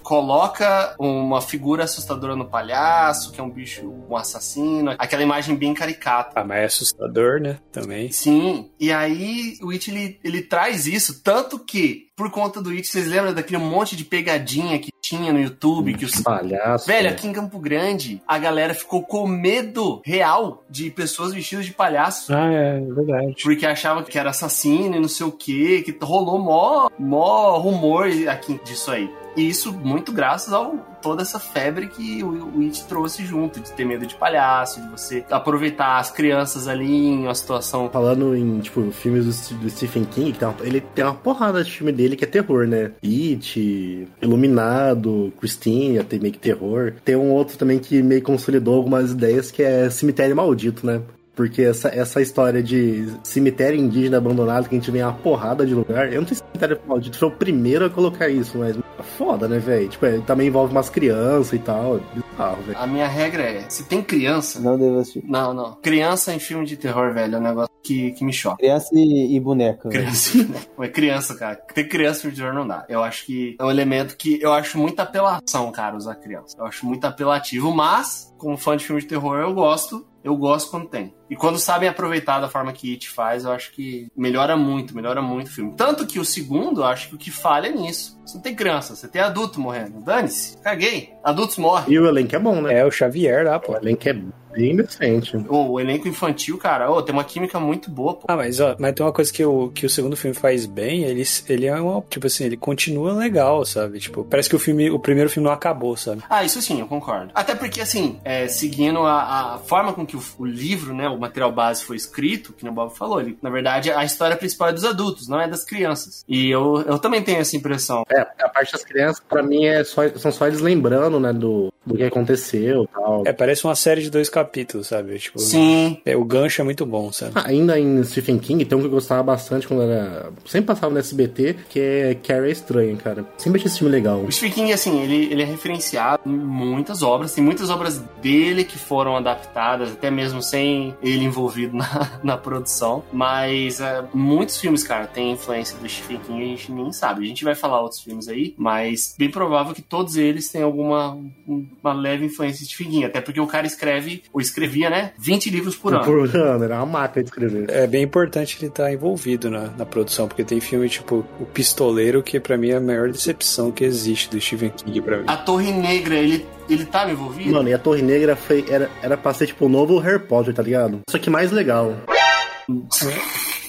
[SPEAKER 2] coloca uma figura assustadora no palhaço, que é um bicho, um assassino, aquela imagem bem caricata.
[SPEAKER 5] Ah, mas é assustador, né? Também.
[SPEAKER 2] Sim, e aí o It ele, ele traz isso, tanto que por conta do It, vocês lembram daquele monte de pegadinha que tinha no YouTube, que os
[SPEAKER 3] Palhaço.
[SPEAKER 2] Velho,
[SPEAKER 3] né?
[SPEAKER 2] aqui em Campo Grande, a galera ficou com medo real de pessoas vestidas de palhaço.
[SPEAKER 5] Ah, é verdade.
[SPEAKER 2] Porque achava que era assassino e não sei o que, que rolou mó, mó rumor aqui disso aí. E isso muito graças a toda essa febre que o, It trouxe junto, de ter medo de palhaço, de você aproveitar as crianças ali em uma situação.
[SPEAKER 3] Falando em, tipo, filmes do, St- do Stephen King, tem uma- ele tem uma porrada de filme dele que é terror, né? It, Iluminado, Christine, tem meio que terror. Tem um outro também que meio consolidou algumas ideias, que é Cemitério Maldito, né? Porque essa, essa história de cemitério indígena abandonado, que a gente vê uma porrada de lugar. Eu não sei se cemitério maldito foi o primeiro a colocar isso, mas é foda, né, velho? Tipo, é, também envolve umas crianças e tal. É bizarro, velho.
[SPEAKER 2] A minha regra é: se tem criança.
[SPEAKER 4] Não devo assistir.
[SPEAKER 2] Não, não. Criança em filme de terror, velho, é um negócio que, que me choca.
[SPEAKER 4] Criança e, e boneca.
[SPEAKER 2] Criança, Mas criança, cara. Ter criança em filme de terror não dá. Eu acho que é um elemento que eu acho muita apelação, cara, usar criança. Eu acho muito apelativo, mas, como fã de filme de terror, eu gosto. Eu gosto quando tem. E quando sabem aproveitar da forma que It faz, eu acho que melhora muito, melhora muito o filme. Tanto que o segundo, eu acho que o que falha é nisso. Você não tem criança, você tem adulto morrendo. Dane-se, caguei. Adultos morrem.
[SPEAKER 3] E o elenco é bom, né?
[SPEAKER 5] É o Xavier lá, pô.
[SPEAKER 3] O elenco é bem decente.
[SPEAKER 2] O elenco infantil, cara, ô, tem uma química muito boa, pô.
[SPEAKER 5] Ah, mas ó, mas tem uma coisa que o, que o segundo filme faz bem, ele, ele é uma, tipo assim, ele continua legal, sabe? Tipo, parece que o filme, o primeiro filme não acabou, sabe?
[SPEAKER 2] Ah, isso sim, eu concordo. Até porque, assim, é, seguindo a, a forma com que o, o livro, né, o material base foi escrito, que o Bob falou, ele, na verdade, a história principal é dos adultos, não é das crianças. E eu, eu também tenho essa impressão.
[SPEAKER 3] É, a parte das crianças, pra mim, é só, são só eles lembrando, né, do, do que aconteceu e tal.
[SPEAKER 5] É, parece uma série de dois capítulos, sabe? Tipo,
[SPEAKER 2] Sim.
[SPEAKER 5] é, o gancho é muito bom, sabe?
[SPEAKER 3] Ah, Ainda em Stephen King, tem um que eu gostava bastante quando era. Sempre passava no SBT, que é Carrie é Estranha, cara. Sempre achei esse filme legal.
[SPEAKER 2] O Stephen King, assim, ele, ele é referenciado em muitas obras. Tem muitas obras dele que foram adaptadas, até mesmo sem ele envolvido na, na produção. Mas é, muitos filmes, cara, têm influência do Stephen King e a gente nem sabe. A gente vai falar outros filmes aí, mas bem provável que todos eles tenham alguma uma uma leve influência de Stephen King. Até porque o cara escreve, ou escrevia, né? 20 livros por ano.
[SPEAKER 3] Por ano, era uma máquina de escrever.
[SPEAKER 5] É bem importante ele estar envolvido na, na produção, porque tem filme tipo O Pistoleiro, que pra mim é a maior decepção que existe do Stephen King pra mim.
[SPEAKER 2] A Torre Negra, ele, ele tava envolvido?
[SPEAKER 3] Mano, e a Torre Negra foi, era, era pra ser tipo o novo Harry Potter, tá ligado? Só que mais legal.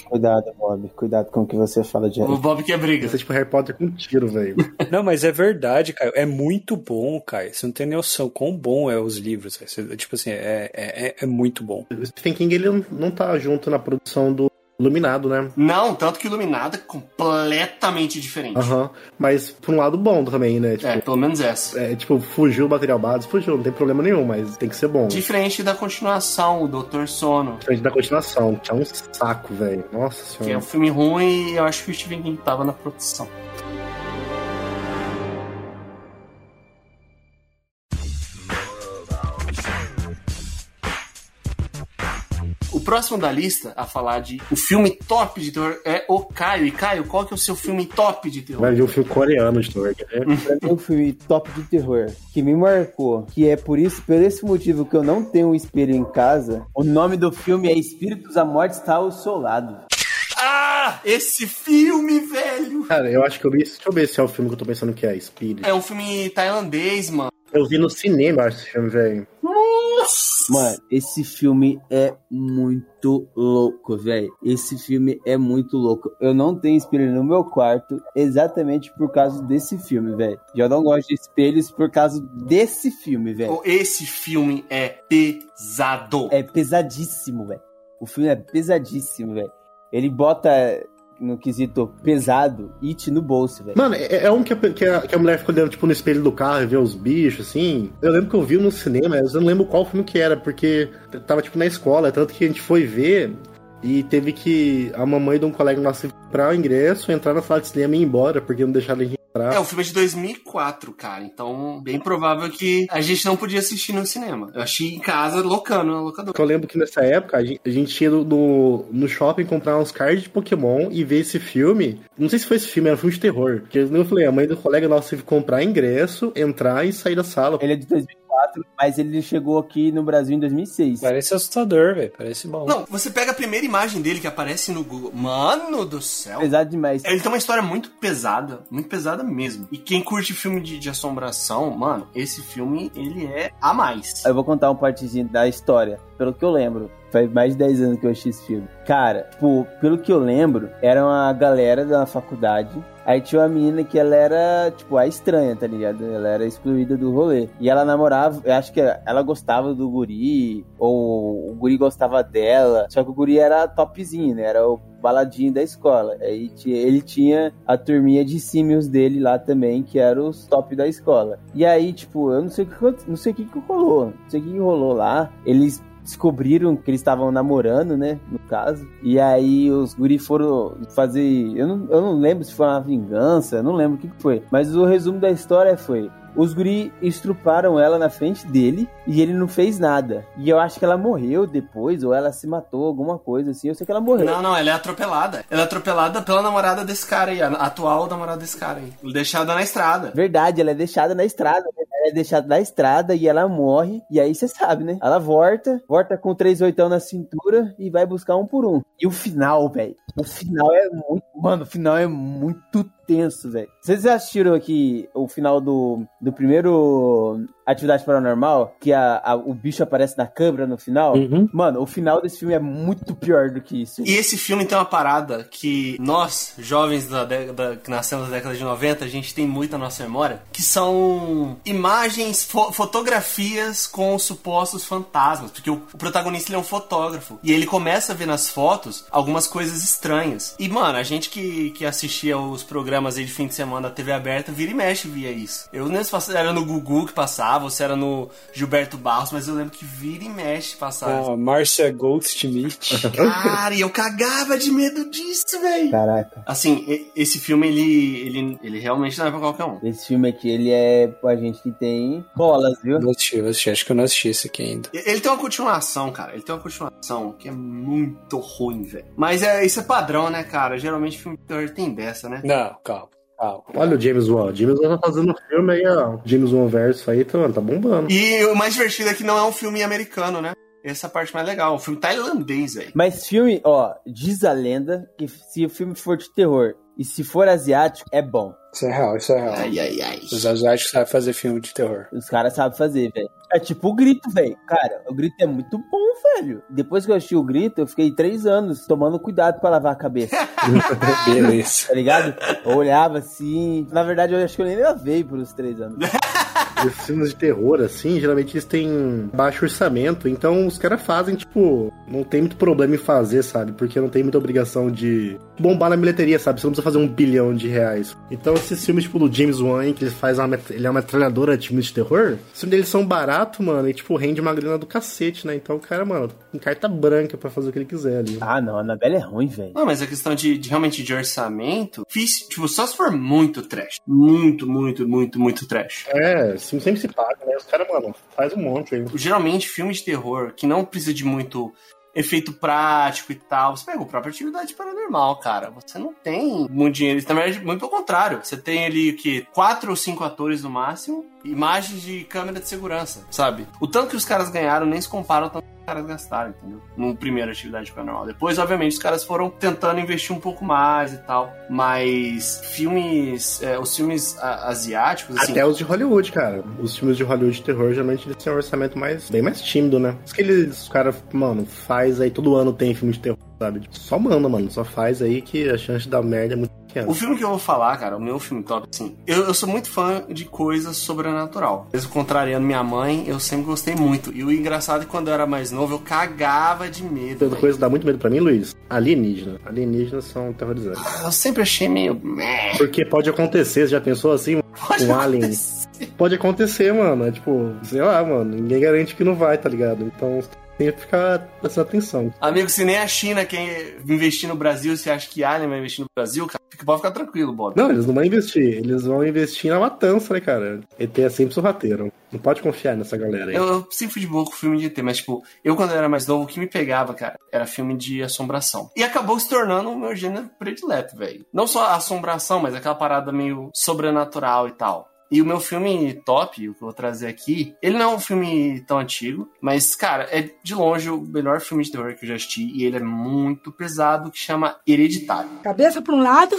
[SPEAKER 4] Cuidado, Bob. Cuidado com o que você fala de
[SPEAKER 2] O Bob quer briga.
[SPEAKER 3] Ia ser tipo Harry Potter com tiro, velho.
[SPEAKER 5] Não, mas é verdade, Caio. É muito bom, Caio. Você não tem noção quão bom é os livros. Você- tipo assim, é, é, é- é muito bom.
[SPEAKER 3] O Stephen King, ele não tá junto na produção do Iluminado, né?
[SPEAKER 2] Não, tanto que Iluminado é completamente diferente.
[SPEAKER 3] Aham. Mas por um lado bom também, né? Tipo,
[SPEAKER 2] É, pelo menos essa.
[SPEAKER 3] é, tipo, fugiu o material base, fugiu, não tem problema nenhum, mas tem que ser bom.
[SPEAKER 2] Diferente da continuação, o Doutor Sono.
[SPEAKER 3] Diferente da continuação, que é um saco, velho. Nossa
[SPEAKER 2] Que é
[SPEAKER 3] senhora.
[SPEAKER 2] um filme ruim e eu acho que o Stephen King tava na produção. Próximo da lista a falar de o filme top de terror é o Caio. E Caio, qual que é o seu filme top de terror?
[SPEAKER 3] Vai ver um filme coreano de terror, quer ver?
[SPEAKER 4] Pra mim, um filme top de terror que me marcou, que é por isso, por esse motivo que eu não tenho um espelho em casa. O nome do filme é Espíritos da Morte está ao seu lado.
[SPEAKER 2] Ah, esse filme, velho!
[SPEAKER 3] Cara, eu acho que eu vi. Deixa eu ver se é o filme que eu tô pensando que é, Spirit.
[SPEAKER 2] É um filme tailandês, mano.
[SPEAKER 3] Eu vi no cinema, esse filme, velho.
[SPEAKER 4] Mano, esse filme é muito louco, velho. Esse filme é muito louco. Eu não tenho espelho no meu quarto exatamente por causa desse filme, velho. Eu não gosto de espelhos por causa desse filme, velho.
[SPEAKER 2] Esse filme é pesado.
[SPEAKER 4] É pesadíssimo, velho. O filme é pesadíssimo, velho. Ele bota no quesito pesado, it no bolso, velho.
[SPEAKER 3] Mano, é, é um que a, que, a, que a mulher ficou olhando, tipo, no espelho do carro e vê os bichos, assim. Eu lembro que eu vi no cinema, mas eu não lembro qual filme que era, porque tava, tipo, na escola. Tanto que a gente foi ver e teve que a mamãe de um colega nosso comprar o ingresso, entrar na sala de cinema e ir embora, porque não deixaram a gente entrar.
[SPEAKER 2] É, o filme é de 2004, cara. Então, bem provável que a gente não podia assistir no cinema. Eu achei em casa, locando na locadora.
[SPEAKER 3] Eu lembro que nessa época a gente, a gente ia no, no shopping comprar uns cards de Pokémon e ver esse filme. Não sei se foi esse filme, era um filme de terror. Porque eu falei, a mãe do colega nosso teve que comprar ingresso, entrar e sair da sala.
[SPEAKER 4] Ele é de 2004, mas ele chegou aqui no Brasil em 2006.
[SPEAKER 5] Parece assustador, velho. Parece bom.
[SPEAKER 2] Não, você pega a primeira imagem dele que aparece no Google. Mano do céu.
[SPEAKER 4] Pesado demais.
[SPEAKER 2] Ele tem uma história muito pesada, muito pesada mesmo. E quem curte filme de, de assombração, mano, esse filme, ele é a mais.
[SPEAKER 4] Eu vou contar um partezinho da história, pelo que eu lembro. Faz mais de 10 anos que eu assisti esse filme. Cara, tipo, pelo que eu lembro, era uma galera da faculdade. Aí tinha uma menina que ela era, tipo, a estranha, tá ligado? Ela era excluída do rolê. E ela namorava, eu acho que ela gostava do guri, ou o guri gostava dela. Só que o guri era topzinho, né? Era o baladinho da escola. Aí ele tinha a turminha de símios dele lá também, que era os top da escola. E aí, tipo, eu não sei o que, não sei o que, que rolou. Não sei o que, que rolou lá. Eles descobriram que eles estavam namorando, né? No caso. E aí os guri foram fazer. Eu não, eu não lembro se foi uma vingança, não lembro o que que foi. Mas o resumo da história foi. Os guri estruparam ela na frente dele e ele não fez nada. E eu acho que ela morreu depois, ou ela se matou, alguma coisa assim. Eu sei que ela morreu.
[SPEAKER 2] Não, não, ela é atropelada. Ela é atropelada pela namorada desse cara aí, a atual namorada desse cara aí. Deixada na estrada.
[SPEAKER 4] Verdade, ela é deixada na estrada. né? Ela é deixada na estrada e ela morre. E aí você sabe, né? Ela volta, volta com três oitão na cintura e vai buscar um por um. E o final, velho. O final é muito. Mano, o final é muito tenso, velho. Vocês assistiram aqui o final do, do primeiro Atividade Paranormal? Que a, a- o bicho aparece na câmera no final?
[SPEAKER 3] Uhum.
[SPEAKER 4] Mano, o final desse filme é muito pior do que isso.
[SPEAKER 2] E esse filme tem uma parada que nós, jovens da década, que nascemos na década de 90, a gente tem muito na nossa memória, que são imagens, fo- fotografias com supostos fantasmas, porque o, o protagonista ele é um fotógrafo, e ele começa a ver nas fotos algumas coisas estranhas. E, mano, a gente que, que assistia os programas aí de fim de semana da TV aberta, vira e mexe via isso. Eu era no Gugu que passava, ou se era no Gilberto Barros, mas eu lembro que vira e mexe passava.
[SPEAKER 5] Ó, Márcia Goldschmidt.
[SPEAKER 2] Cara, e eu cagava de medo disso, velho.
[SPEAKER 4] Caraca.
[SPEAKER 2] Assim, esse filme, ele, ele, ele realmente não é pra qualquer um.
[SPEAKER 4] Esse filme aqui, ele é pra gente que tem bolas, viu?
[SPEAKER 5] Não assisti, eu assisti. Acho que eu não assisti esse aqui ainda.
[SPEAKER 2] Ele tem uma continuação, cara. Ele tem uma continuação que é muito ruim, velho. Mas é, isso é padrão, né, cara? Geralmente filme de terror tem dessa, né?
[SPEAKER 5] Não, calma. Calma.
[SPEAKER 3] Olha o James Wan. James Wan tá fazendo filme aí, ó. James Wan verso aí, tá, tá bombando.
[SPEAKER 2] E o mais divertido é que não é um filme americano, né? Essa é a parte mais legal. Um filme tailandês, velho.
[SPEAKER 4] Mas filme, ó, diz a lenda que se o filme for de terror e se for asiático, é bom.
[SPEAKER 5] Isso é real, isso é real.
[SPEAKER 2] Ai, ai, ai.
[SPEAKER 5] Os asiáticos sabem fazer filme de terror.
[SPEAKER 4] Os caras sabem fazer, velho. É tipo o grito, velho. Cara, o grito é muito bom, velho. Depois que eu assisti o grito, eu fiquei três anos tomando cuidado pra lavar a cabeça.
[SPEAKER 5] Beleza.
[SPEAKER 4] tá ligado? Eu olhava assim. Na verdade, eu acho que eu nem lavei por uns três anos.
[SPEAKER 3] Esses filmes de terror, assim, geralmente eles têm baixo orçamento, então os caras fazem, tipo, não tem muito problema em fazer, sabe? Porque não tem muita obrigação de bombar na bilheteria, sabe? Você não precisa fazer um bilhão de reais. Então, esses filmes, tipo, do James Wan, que ele faz uma, ele é uma metralhadora de filmes de terror, os filmes deles são baratos, mano, e, tipo, rende uma grana do cacete, né? Então, o cara, mano, tem carta branca pra fazer o que ele quiser ali.
[SPEAKER 4] Ah, não, a Annabelle é ruim, velho.
[SPEAKER 2] Não, mas a questão de, de realmente de orçamento, fiz, tipo, só se for muito trash. Muito, muito, muito, muito trash.
[SPEAKER 3] É, sempre se paga, né? Os caras, mano, faz um monte aí.
[SPEAKER 2] Geralmente, filme de terror que não precisa de muito efeito prático e tal. Você pega o próprio atividade paranormal, cara. Você não tem muito dinheiro. Na verdade, muito pelo contrário. Você tem ali que quatro ou cinco atores no máximo, imagens de câmera de segurança, sabe? O tanto que os caras ganharam nem se compara ao tanto que os caras gastaram, entendeu? No primeiro atividade paranormal. Depois, obviamente, os caras foram tentando investir um pouco mais e tal. Mas filmes, é, os filmes asiáticos, assim,
[SPEAKER 3] Até os de Hollywood, cara. Os filmes de Hollywood de terror, geralmente, eles têm um orçamento mais, bem mais tímido, né? Isso que eles, os caras, mano, faz aí, todo ano tem filme de terror, sabe? Tipo, Só manda, mano. Só faz aí que a chance dar merda é muito
[SPEAKER 2] O filme que eu vou falar, cara, o meu filme top, assim, eu, eu sou muito fã de coisas sobrenatural. Mesmo contrariando minha mãe, eu sempre gostei muito. E o engraçado é que quando eu era mais novo, eu cagava de medo.
[SPEAKER 3] Outra coisa que dá muito medo pra mim, Luiz, alienígena. Alienígenas são terrorizantes.
[SPEAKER 2] Eu sempre achei meio.
[SPEAKER 3] Porque pode acontecer, você já pensou assim?
[SPEAKER 2] Pode
[SPEAKER 3] um alien.
[SPEAKER 2] acontecer.
[SPEAKER 3] Pode acontecer, mano. É tipo, sei lá, mano. Ninguém garante que não vai, tá ligado? Então tem que ficar prestando atenção.
[SPEAKER 2] Amigo, se nem a China quer investir no Brasil, você acha que Alien vai investir no Brasil, cara, pode ficar tranquilo, Bob.
[SPEAKER 3] Não, eles não vão investir. Eles vão investir na matança, né, cara? ET é sempre sorrateiro. Não pode confiar nessa galera aí.
[SPEAKER 2] Eu, eu sempre fui de boa com filme de ET, mas, tipo, eu quando eu era mais novo, o que me pegava, cara, era filme de assombração. E acabou se tornando o meu gênero predileto, velho. Não só a assombração, mas aquela parada meio sobrenatural e tal. E o meu filme top, o que eu vou trazer aqui, ele não é um filme tão antigo, mas, cara, é de longe o melhor filme de terror que eu já assisti, e ele é muito pesado, que chama Hereditário.
[SPEAKER 10] Cabeça para um lado,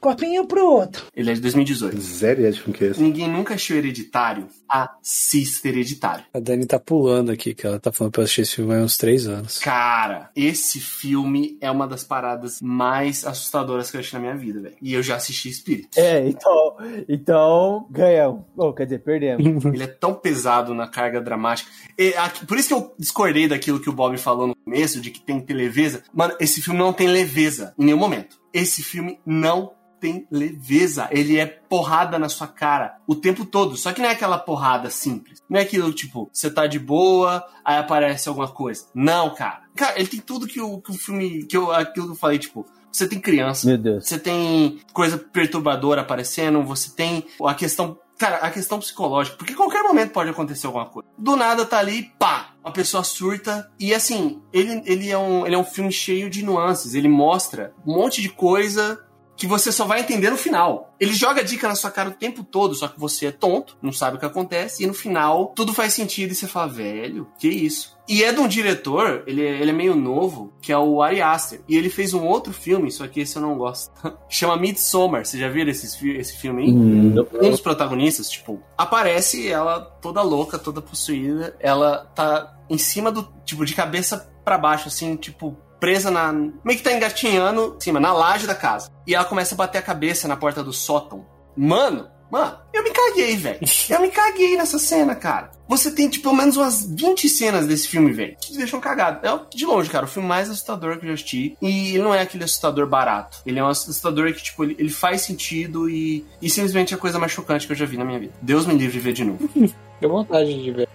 [SPEAKER 10] corpinho pro outro.
[SPEAKER 2] Ele é de 2018.
[SPEAKER 3] Zero ideia de filme que é esse.
[SPEAKER 2] Ninguém nunca assistiu Hereditário? Assista Hereditário.
[SPEAKER 5] A Dani tá pulando aqui, que ela tá falando pra eu assistir esse filme há uns três anos.
[SPEAKER 2] Cara, esse filme é uma das paradas mais assustadoras que eu assisti na minha vida, velho. E eu já assisti Espírito.
[SPEAKER 4] É, então, então ganhamos. Oh, quer dizer, perdemos.
[SPEAKER 2] Ele é tão pesado na carga dramática. E aqui- por isso que eu discordei daquilo que o Bob falou no começo, de que tem que ter leveza. Mano, esse filme não tem leveza em nenhum momento. Esse filme não tem leveza. Ele é porrada na sua cara o tempo todo. Só que não é aquela porrada simples. Não é aquilo tipo, você tá de boa, aí aparece alguma coisa. Não, cara. Cara, ele tem tudo que o, que o filme. Que eu, aquilo que eu falei, tipo. Você tem criança.
[SPEAKER 4] Meu Deus.
[SPEAKER 2] Você tem coisa perturbadora aparecendo, você tem a questão. Cara, a questão psicológica, porque qualquer momento pode acontecer alguma coisa. Do nada tá ali, pá, uma pessoa surta. E assim, ele, ele, é um, ele é um filme cheio de nuances. Ele mostra um monte de coisa que você só vai entender no final. Ele joga dica na sua cara o tempo todo, só que você é tonto, não sabe o que acontece, e no final tudo faz sentido e você fala, velho, que isso? E é de um diretor, ele é, ele é meio novo, que é o Ari Aster. E ele fez um outro filme, só que esse eu não gosto. Chama Midsommar. Você já viu esse, esse filme aí?
[SPEAKER 4] Hum.
[SPEAKER 2] Um dos protagonistas, tipo, aparece ela toda louca, toda possuída. Ela tá em cima do, tipo, de cabeça pra baixo, assim, tipo, presa na. meio que tá engatinhando em cima, na laje da casa. E ela começa a bater a cabeça na porta do sótão. Mano, mano, eu me caguei, velho. Eu me caguei nessa cena, cara. Você tem, tipo, pelo menos umas 20 cenas desse filme, velho, que te deixam cagado. É, de longe, cara, o filme mais assustador que eu já assisti. E ele não é aquele assustador barato. Ele é um assustador que, tipo, ele, ele faz sentido e, e simplesmente é a coisa mais chocante que eu já vi na minha vida. Deus me livre de ver de novo.
[SPEAKER 5] Deu vontade de ver.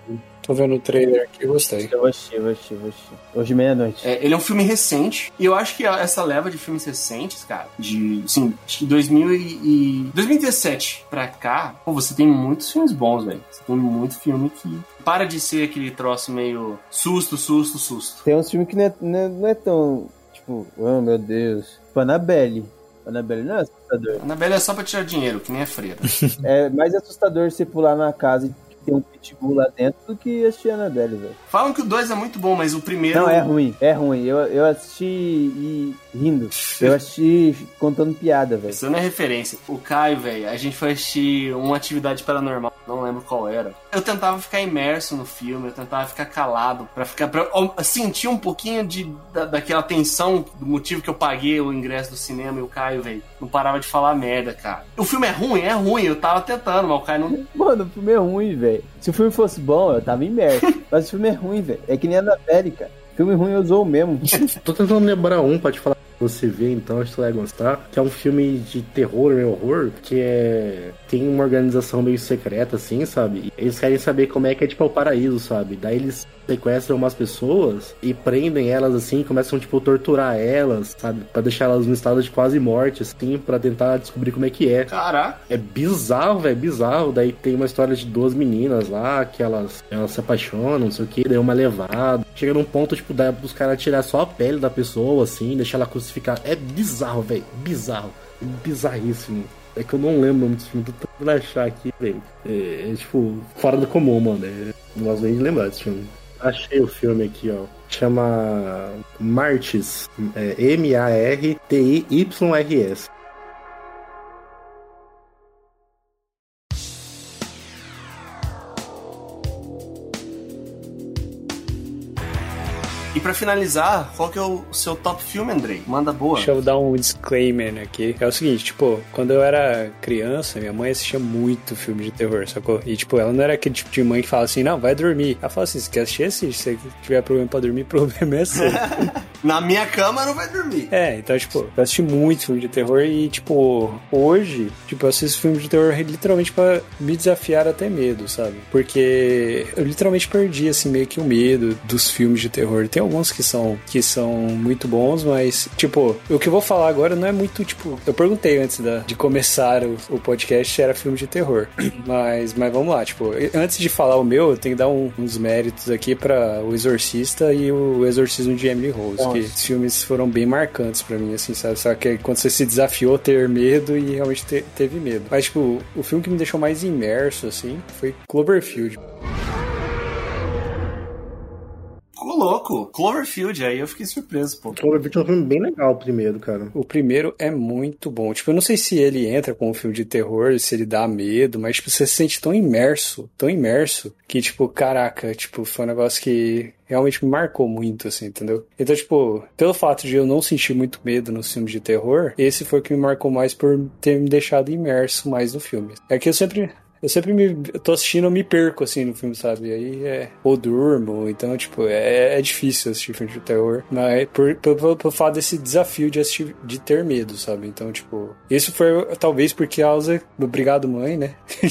[SPEAKER 5] Tô vendo o trailer aqui, gostei.
[SPEAKER 4] Eu assistir, eu assistir, eu vou assistir. Hoje meia-noite.
[SPEAKER 2] É, ele é um filme recente, e eu acho que essa leva de filmes recentes, cara, de, assim, de 2000 e, e 2017 pra cá, pô, você tem muitos filmes bons, velho. Você tem muito filme que para de ser aquele troço meio susto, susto, susto.
[SPEAKER 4] Tem uns filmes que não é, não é- não é tão, tipo, oh meu Deus. Tipo, Annabelle. Annabelle não é assustador.
[SPEAKER 2] Annabelle é só pra tirar dinheiro, que nem a freira.
[SPEAKER 4] É mais assustador você pular na casa e ter um pitbull lá dentro do que assistir Annabelle, velho.
[SPEAKER 2] Falam que o 2 é muito bom, mas o primeiro.
[SPEAKER 4] Não, é ruim, é ruim. Eu, eu assisti e rindo. Eu assisti contando piada, velho.
[SPEAKER 2] Isso não é referência. O Caio, velho, a gente foi assistir uma atividade paranormal, não lembro qual era. Eu tentava ficar imerso no filme, eu tentava ficar calado, pra ficar. Pra ó, sentir um pouquinho de, da, daquela tensão do motivo que eu paguei o ingresso do cinema e o Caio, velho, não parava de falar merda, cara. O filme é ruim, é ruim, eu tava tentando, mas o Caio não.
[SPEAKER 4] Mano, o filme é ruim, velho. Se o filme fosse bom, eu tava imerso. Mas o filme é ruim, velho. É que nem a Annabelle, cara. Filme ruim eu usou mesmo.
[SPEAKER 3] Tô tentando lembrar um pra te falar você ver, então acho que você vai gostar. Que é um filme de terror e horror, que é. Tem uma organização meio secreta, assim, sabe? Eles querem saber como é que é tipo o paraíso, sabe? Daí eles sequestram umas pessoas e prendem elas assim, começam tipo torturar elas, sabe, Pra deixar elas no estado de quase morte assim, pra tentar descobrir como é que é.
[SPEAKER 2] Caraca.
[SPEAKER 3] É bizarro, velho, bizarro. Daí tem uma história de duas meninas lá que elas, elas se apaixonam, não sei o que, daí uma levada. Chega num ponto tipo da, dos caras tirar só a pele da pessoa assim, deixar ela crucificada. É bizarro, velho, bizarro, bizarríssimo. É que eu não lembro o nome desse filme, tô tentando achar aqui, velho. É, é, tipo, fora do comum, mano. É, não gosto nem de lembrar desse filme. Achei o filme aqui, ó. Chama Martis. É, M-A-R-T-I-Y-R-S.
[SPEAKER 2] E pra finalizar, qual que é o seu top filme, Andrei? Manda boa.
[SPEAKER 5] Deixa eu dar um disclaimer aqui. É o seguinte, tipo, quando eu era criança, minha mãe assistia muito filme de terror, sacou? E, tipo, ela não era aquele tipo de mãe que fala assim, não, vai dormir. Ela fala assim, se quer assistir. Se tiver problema pra dormir, problema é seu.
[SPEAKER 2] Na minha cama não vai dormir.
[SPEAKER 5] É, então, tipo, eu assisti muito filme de terror e, tipo, hoje, tipo, eu assisto filme de terror literalmente pra me desafiar até medo, sabe? Porque eu literalmente perdi, assim, meio que o medo dos filmes de terror. Tem alguns que são, que são muito bons, mas, tipo, o que eu vou falar agora não é muito, tipo. Eu perguntei antes da, de começar o, o podcast se era filme de terror. Mas, mas vamos lá, tipo, antes de falar o meu, eu tenho que dar um, uns méritos aqui para O Exorcista e o Exorcismo de Emily Rose. Que esses filmes foram bem marcantes para mim, assim, sabe? Só que quando você se desafiou a ter medo e realmente te, teve medo. Mas, tipo, o filme que me deixou mais imerso, assim, foi Cloverfield.
[SPEAKER 2] Ficou louco. Cloverfield, aí eu fiquei surpreso, pô.
[SPEAKER 3] Cloverfield é um filme bem legal, o primeiro, cara.
[SPEAKER 5] O primeiro é muito bom. Tipo, eu não sei se ele entra com um filme de terror, se ele dá medo, mas, tipo, você se sente tão imerso, tão imerso, que, tipo, caraca, tipo, foi um negócio que realmente me marcou muito, assim, entendeu? Então, tipo, pelo fato de eu não sentir muito medo nos filmes de terror, esse foi o que me marcou mais por ter me deixado imerso mais no filme. É que eu sempre, eu sempre me eu tô assistindo, eu me perco assim no filme, sabe? E aí é. Ou durmo, então, tipo, é, é difícil assistir filme de terror. Mas por, por, por, por fato desse desafio de assistir, de ter medo, sabe? Então, tipo, isso foi talvez por causa do Obrigado Mãe, né?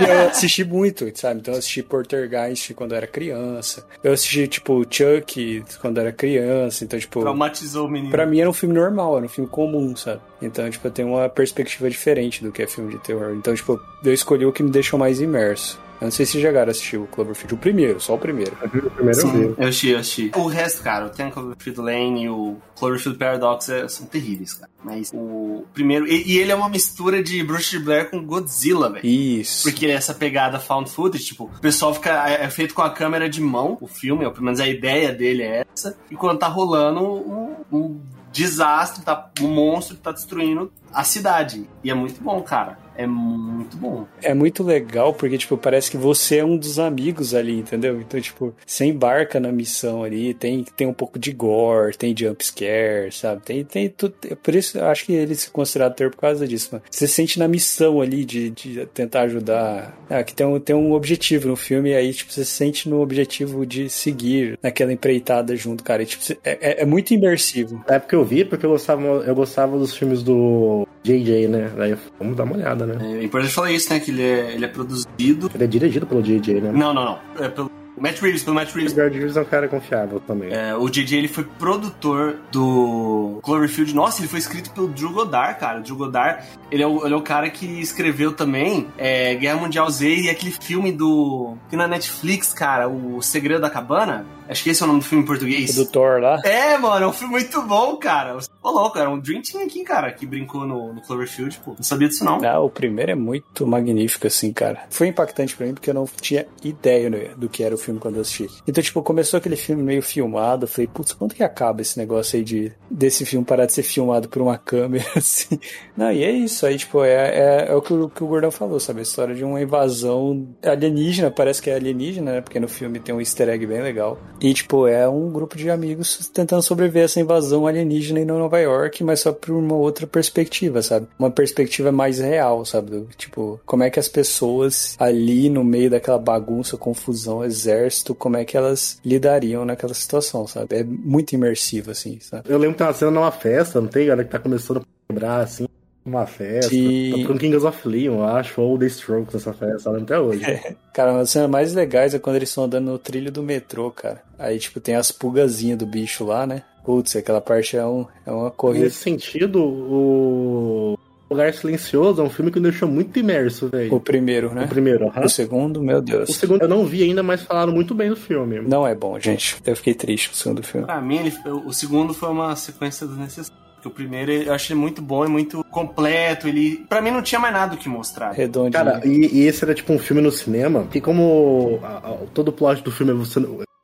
[SPEAKER 5] eu assisti muito, sabe? Então eu assisti Portergeist quando eu era criança. Eu assisti, tipo, Chuck quando eu era criança. Então, tipo.
[SPEAKER 2] Traumatizou o menino.
[SPEAKER 5] Pra mim era um filme normal, era um filme comum, sabe? Então, tipo, eu tenho uma perspectiva diferente do que é filme de terror. Então, tipo, eu escolhi o que me deixou mais imerso. Eu não sei se chegaram a assistir o Cloverfield, o primeiro, só o primeiro.
[SPEAKER 3] O primeiro
[SPEAKER 2] Sim,
[SPEAKER 3] eu vi.
[SPEAKER 2] eu assisti, eu assisti. O resto, cara, o Ten Cloverfield Lane e o Cloverfield Paradox é, são terríveis, cara. Mas o primeiro... E, e, ele é uma mistura de Bruce Blair com Godzilla, velho.
[SPEAKER 5] Isso.
[SPEAKER 2] Porque essa pegada found footage, tipo, o pessoal fica... É, é feito com a câmera de mão, o filme, ou pelo menos a ideia dele é essa. E quando tá rolando um, um desastre, tá, um monstro que tá destruindo a cidade. E é muito bom, cara. É muito bom.
[SPEAKER 5] É muito legal porque, tipo, parece que você é um dos amigos ali, entendeu? Então, tipo, você embarca na missão ali, tem, tem um pouco de gore, tem jump scare, sabe? Tem, tem tudo. Por isso eu acho que ele se considerado ter por causa disso, mano. Você se sente na missão ali de, de tentar ajudar. Ah, que tem um, tem um objetivo no filme, e aí, tipo, você se sente no objetivo de seguir naquela empreitada junto, cara. E, tipo, é, é, é muito imersivo.
[SPEAKER 3] É porque eu vi, porque eu gostava, eu gostava dos filmes do JJ, né? Daí vamos dar uma olhada, né?
[SPEAKER 2] É importante falar isso, né? Que ele é, ele é produzido.
[SPEAKER 3] Ele é dirigido pelo JJ, né?
[SPEAKER 2] Não, não, não. É pelo Matt Reeves, pelo Matt Reeves.
[SPEAKER 3] O George Reeves é um cara confiável também.
[SPEAKER 2] É, o JJ ele foi produtor do Cloverfield. Nossa, ele foi escrito pelo Drew Goddard, cara. O Drew Goddard, ele é o, ele é o cara que escreveu também é, Guerra Mundial Z e aquele filme do. que na Netflix, cara, O Segredo da Cabana. Acho que esse é o nome do filme em português.
[SPEAKER 5] Do Thor lá.
[SPEAKER 2] É, mano, é um filme muito bom, cara. Ô, louco, era um Dream Team aqui, cara, que brincou no, no Cloverfield, pô. Não sabia disso, não.
[SPEAKER 5] Ah, o primeiro é muito magnífico, assim, cara. Foi impactante pra mim porque eu não tinha ideia do que era o filme quando eu assisti. Então, tipo, começou aquele filme meio filmado. Eu falei, putz, quando que acaba esse negócio aí de desse filme parar de ser filmado por uma câmera, assim? Não, e é isso. Aí, tipo, é, é, é o, que o que o Gordão falou, sabe? A história de uma invasão alienígena, parece que é alienígena, né? Porque no filme tem um easter egg bem legal. E, tipo, é um grupo de amigos tentando sobreviver a essa invasão alienígena em Nova York, mas só por uma outra perspectiva, sabe? Uma perspectiva mais real, sabe? Tipo, como é que as pessoas ali no meio daquela bagunça, confusão, exército, como é que elas lidariam naquela situação, sabe? É muito imersivo, assim, sabe?
[SPEAKER 3] Eu lembro que tem uma cena numa festa, não tem? Galera que tá começando a quebrar, assim. Uma festa.
[SPEAKER 5] Sim.
[SPEAKER 3] Tá tocando Kings of Leon, eu acho, ou The Strokes nessa festa, até hoje.
[SPEAKER 5] Cara, uma das cenas mais legais é quando eles estão andando no trilho do metrô, cara. Aí, tipo, tem as pulgazinhas do bicho lá, né? Putz, aquela parte é, um, é uma corrida.
[SPEAKER 3] Nesse sentido, o Lugar Silencioso é um filme que me deixou muito imerso, velho.
[SPEAKER 5] O primeiro, né?
[SPEAKER 3] O primeiro, aham.
[SPEAKER 5] O segundo, meu Deus.
[SPEAKER 3] O segundo eu não vi ainda, mas falaram muito bem do filme.
[SPEAKER 5] Não é bom, gente. Eu fiquei triste com o segundo filme.
[SPEAKER 2] Pra mim, ele, o segundo foi uma sequência desnecessária. Porque o primeiro eu achei muito bom e muito completo. Ele, para mim, não tinha mais nada o que mostrar.
[SPEAKER 5] Redondinho.
[SPEAKER 3] Cara, e, e, esse era tipo um filme no cinema que, como a, a, todo o plot do filme é você,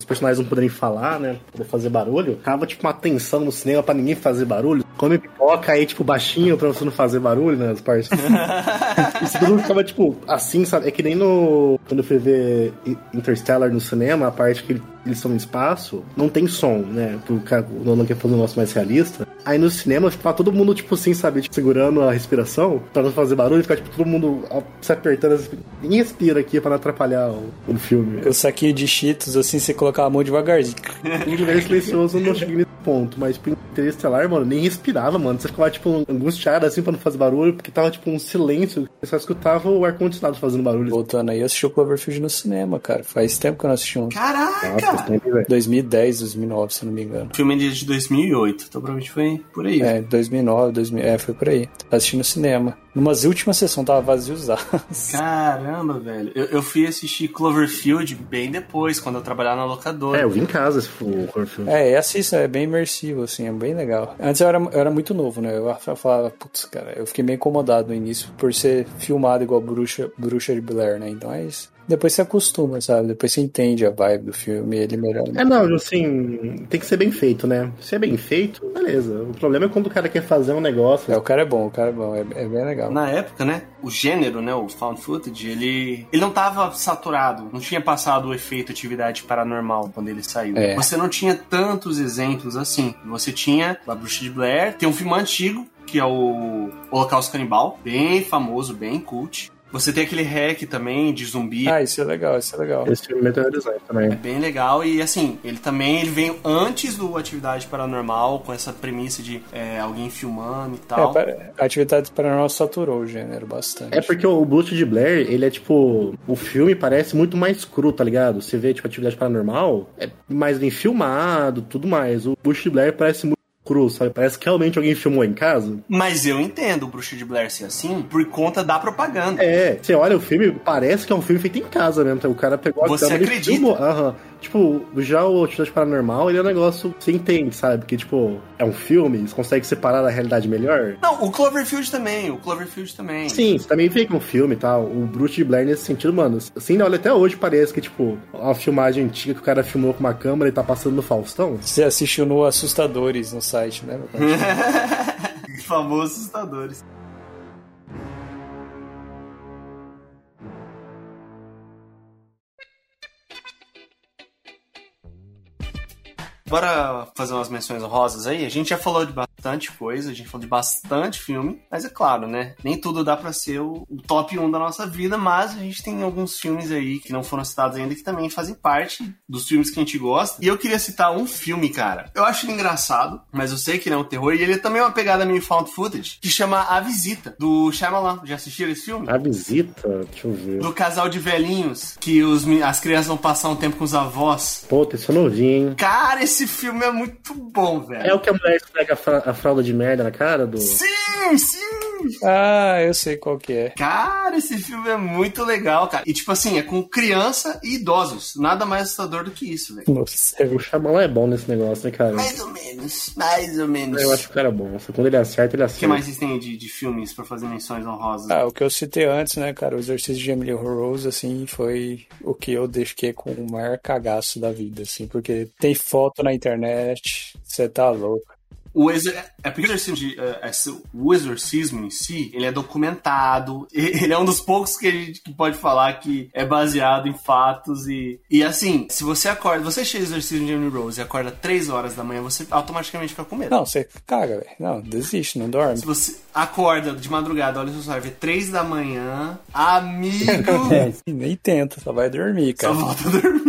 [SPEAKER 3] personagens não poderem falar, né? Poder fazer barulho, tava tipo uma tensão no cinema pra ninguém fazer barulho. Come pipoca aí, tipo, baixinho pra você não fazer barulho nas partes. e todo mundo ficava, tipo, assim, sabe? É que nem no. Quando eu fui ver Interstellar no cinema, a parte que eles estão no espaço, não tem som, né? Porque o Nolan quer fazer um negócio mais realista. Aí no cinema, ficava todo mundo, tipo assim, sabe? Tipo, segurando a respiração pra não fazer barulho, ficar, tipo, todo mundo se apertando. Assim, ninguém respira aqui pra não atrapalhar o, o filme.
[SPEAKER 5] O saquinho de cheetos, assim, você colocar a mão devagarzinho.
[SPEAKER 3] O lugar silencioso não cheguei nesse ponto, mas tipo, Interestelar, mano, nem respirava, mano. Você ficava, tipo, angustiado, assim, pra não fazer barulho, porque tava, tipo, um silêncio. Você só escutava o ar-condicionado fazendo barulho.
[SPEAKER 5] Voltando aí, eu assisti o Cloverfield no cinema, cara. Faz tempo que eu não assisti um.
[SPEAKER 2] Caraca!
[SPEAKER 3] Nossa,
[SPEAKER 5] 2010, 2009, se não me engano.
[SPEAKER 2] O filme é de 2008, então provavelmente foi por aí.
[SPEAKER 5] É, 2009, 2000, é, foi por aí. Assisti no cinema. Numas últimas sessões tava vaziosas.
[SPEAKER 2] Caramba, velho. Eu, eu fui assistir Cloverfield bem depois, quando eu trabalhava na locadora.
[SPEAKER 3] É, eu vi em casa esse Cloverfield.
[SPEAKER 5] É, é assista, é bem imersivo, assim, é bem legal. Antes eu era, eu era muito novo, né? Eu falava, putz, cara, eu fiquei meio incomodado no início por ser filmado igual Bruxa, Bruxa de Blair, né? Então é isso. Depois você acostuma, sabe? Depois você entende a vibe do filme e ele melhora.
[SPEAKER 3] É, não, assim, tem que ser bem feito, né? Se é bem feito, beleza. O problema é quando o cara quer fazer um negócio.
[SPEAKER 5] É, o cara é bom, o cara é bom, é, é bem legal.
[SPEAKER 2] Na época, né? O gênero, né? O found footage, ele, ele não tava saturado. Não tinha passado o efeito atividade paranormal quando ele saiu.
[SPEAKER 5] É.
[SPEAKER 2] Você não tinha tantos exemplos assim. Você tinha a Bruxa de Blair, tem um filme antigo, que é o Holocausto Canibal, bem famoso, bem cult. Você tem aquele hack também de zumbi.
[SPEAKER 5] Ah, isso é legal, isso é legal.
[SPEAKER 3] Esse filme é Design também.
[SPEAKER 2] É bem legal e assim, ele também ele veio antes do Atividade Paranormal, com essa premissa de é, alguém filmando e tal.
[SPEAKER 5] É, a Atividade Paranormal saturou o gênero bastante.
[SPEAKER 3] É porque o Bruce de Blair, ele é tipo. O filme parece muito mais cru, tá ligado? Você vê, tipo, Atividade Paranormal, é mais bem filmado, tudo mais. O Bruce de Blair parece muito cru, sabe? Parece que realmente alguém filmou em casa.
[SPEAKER 2] Mas eu entendo o Bruxa de Blair ser assim por conta da propaganda.
[SPEAKER 3] É, você olha o filme, parece que é um filme feito em casa mesmo. O cara pegou a
[SPEAKER 2] Você
[SPEAKER 3] câmera e
[SPEAKER 2] acredita?
[SPEAKER 3] filmou. Aham. Tipo, já o Atividade Paranormal, ele é um negócio que você entende, sabe? Porque, tipo, é um filme, você consegue separar da realidade melhor.
[SPEAKER 2] Não, o Cloverfield também, o Cloverfield também.
[SPEAKER 3] Sim, você também vê que é um filme e tal. O Bruce de Blair, nesse sentido, mano, assim, olha, até hoje parece que, tipo, uma filmagem antiga que o cara filmou com uma câmera e tá passando no Faustão.
[SPEAKER 5] Você assistiu no Assustadores no site, né? meu pai?
[SPEAKER 2] Famosos assustadores. Bora fazer umas menções honrosas aí? A gente já falou de bastante coisa, a gente falou de bastante filme, mas é claro, né? Nem tudo dá pra ser o, o top 1 da nossa vida, mas a gente tem alguns filmes aí que não foram citados ainda que também fazem parte dos filmes que a gente gosta. E eu queria citar um filme, cara. Eu acho ele engraçado, mas eu sei que ele é um terror e ele é também uma pegada meio found footage, que chama A Visita, do Shyamalan. Já assistiram esse filme?
[SPEAKER 3] A Visita? Deixa eu ver.
[SPEAKER 2] Do casal de velhinhos, que os, as crianças vão passar um tempo com os avós.
[SPEAKER 3] Pô, esse eu não vi, hein?
[SPEAKER 2] Cara, esse filme é muito bom, velho.
[SPEAKER 3] É o que a mulher esfrega a, fra- a fralda de merda na cara do.
[SPEAKER 2] Sim, sim!
[SPEAKER 5] Ah, eu sei qual que é.
[SPEAKER 2] Cara, esse filme é muito legal, cara. E tipo assim, é com criança e idosos. Nada mais assustador do que isso, velho.
[SPEAKER 5] Nossa,
[SPEAKER 3] O Shyamalan é bom nesse negócio, né, cara?
[SPEAKER 2] Mais ou menos, mais ou menos.
[SPEAKER 3] Eu acho que o cara é bom. Quando ele acerta, ele
[SPEAKER 2] O que
[SPEAKER 3] acerta.
[SPEAKER 2] mais vocês têm de, de filmes pra fazer menções honrosas?
[SPEAKER 5] Ah, o que eu citei antes, né, cara, o exercício de Emily Rose, assim, foi o que eu deixei com o maior cagaço da vida, assim, porque tem foto na internet, você tá louco.
[SPEAKER 2] O. É porque o exorcismo, de, esse- o exorcismo em si, ele é documentado. Ele é um dos poucos que a gente que pode falar que é baseado em fatos. E, e assim, se você acorda, você chega o exorcismo de Emily Rose e acorda 3 horas da manhã, você automaticamente fica com medo.
[SPEAKER 5] Não, você caga, velho. Não, desiste, não dorme.
[SPEAKER 2] Se você acorda de madrugada, olha o seu celular, vê 3 da manhã, amigo,
[SPEAKER 5] E nem tenta, só vai dormir,
[SPEAKER 2] só
[SPEAKER 5] cara.
[SPEAKER 2] volta a dormir.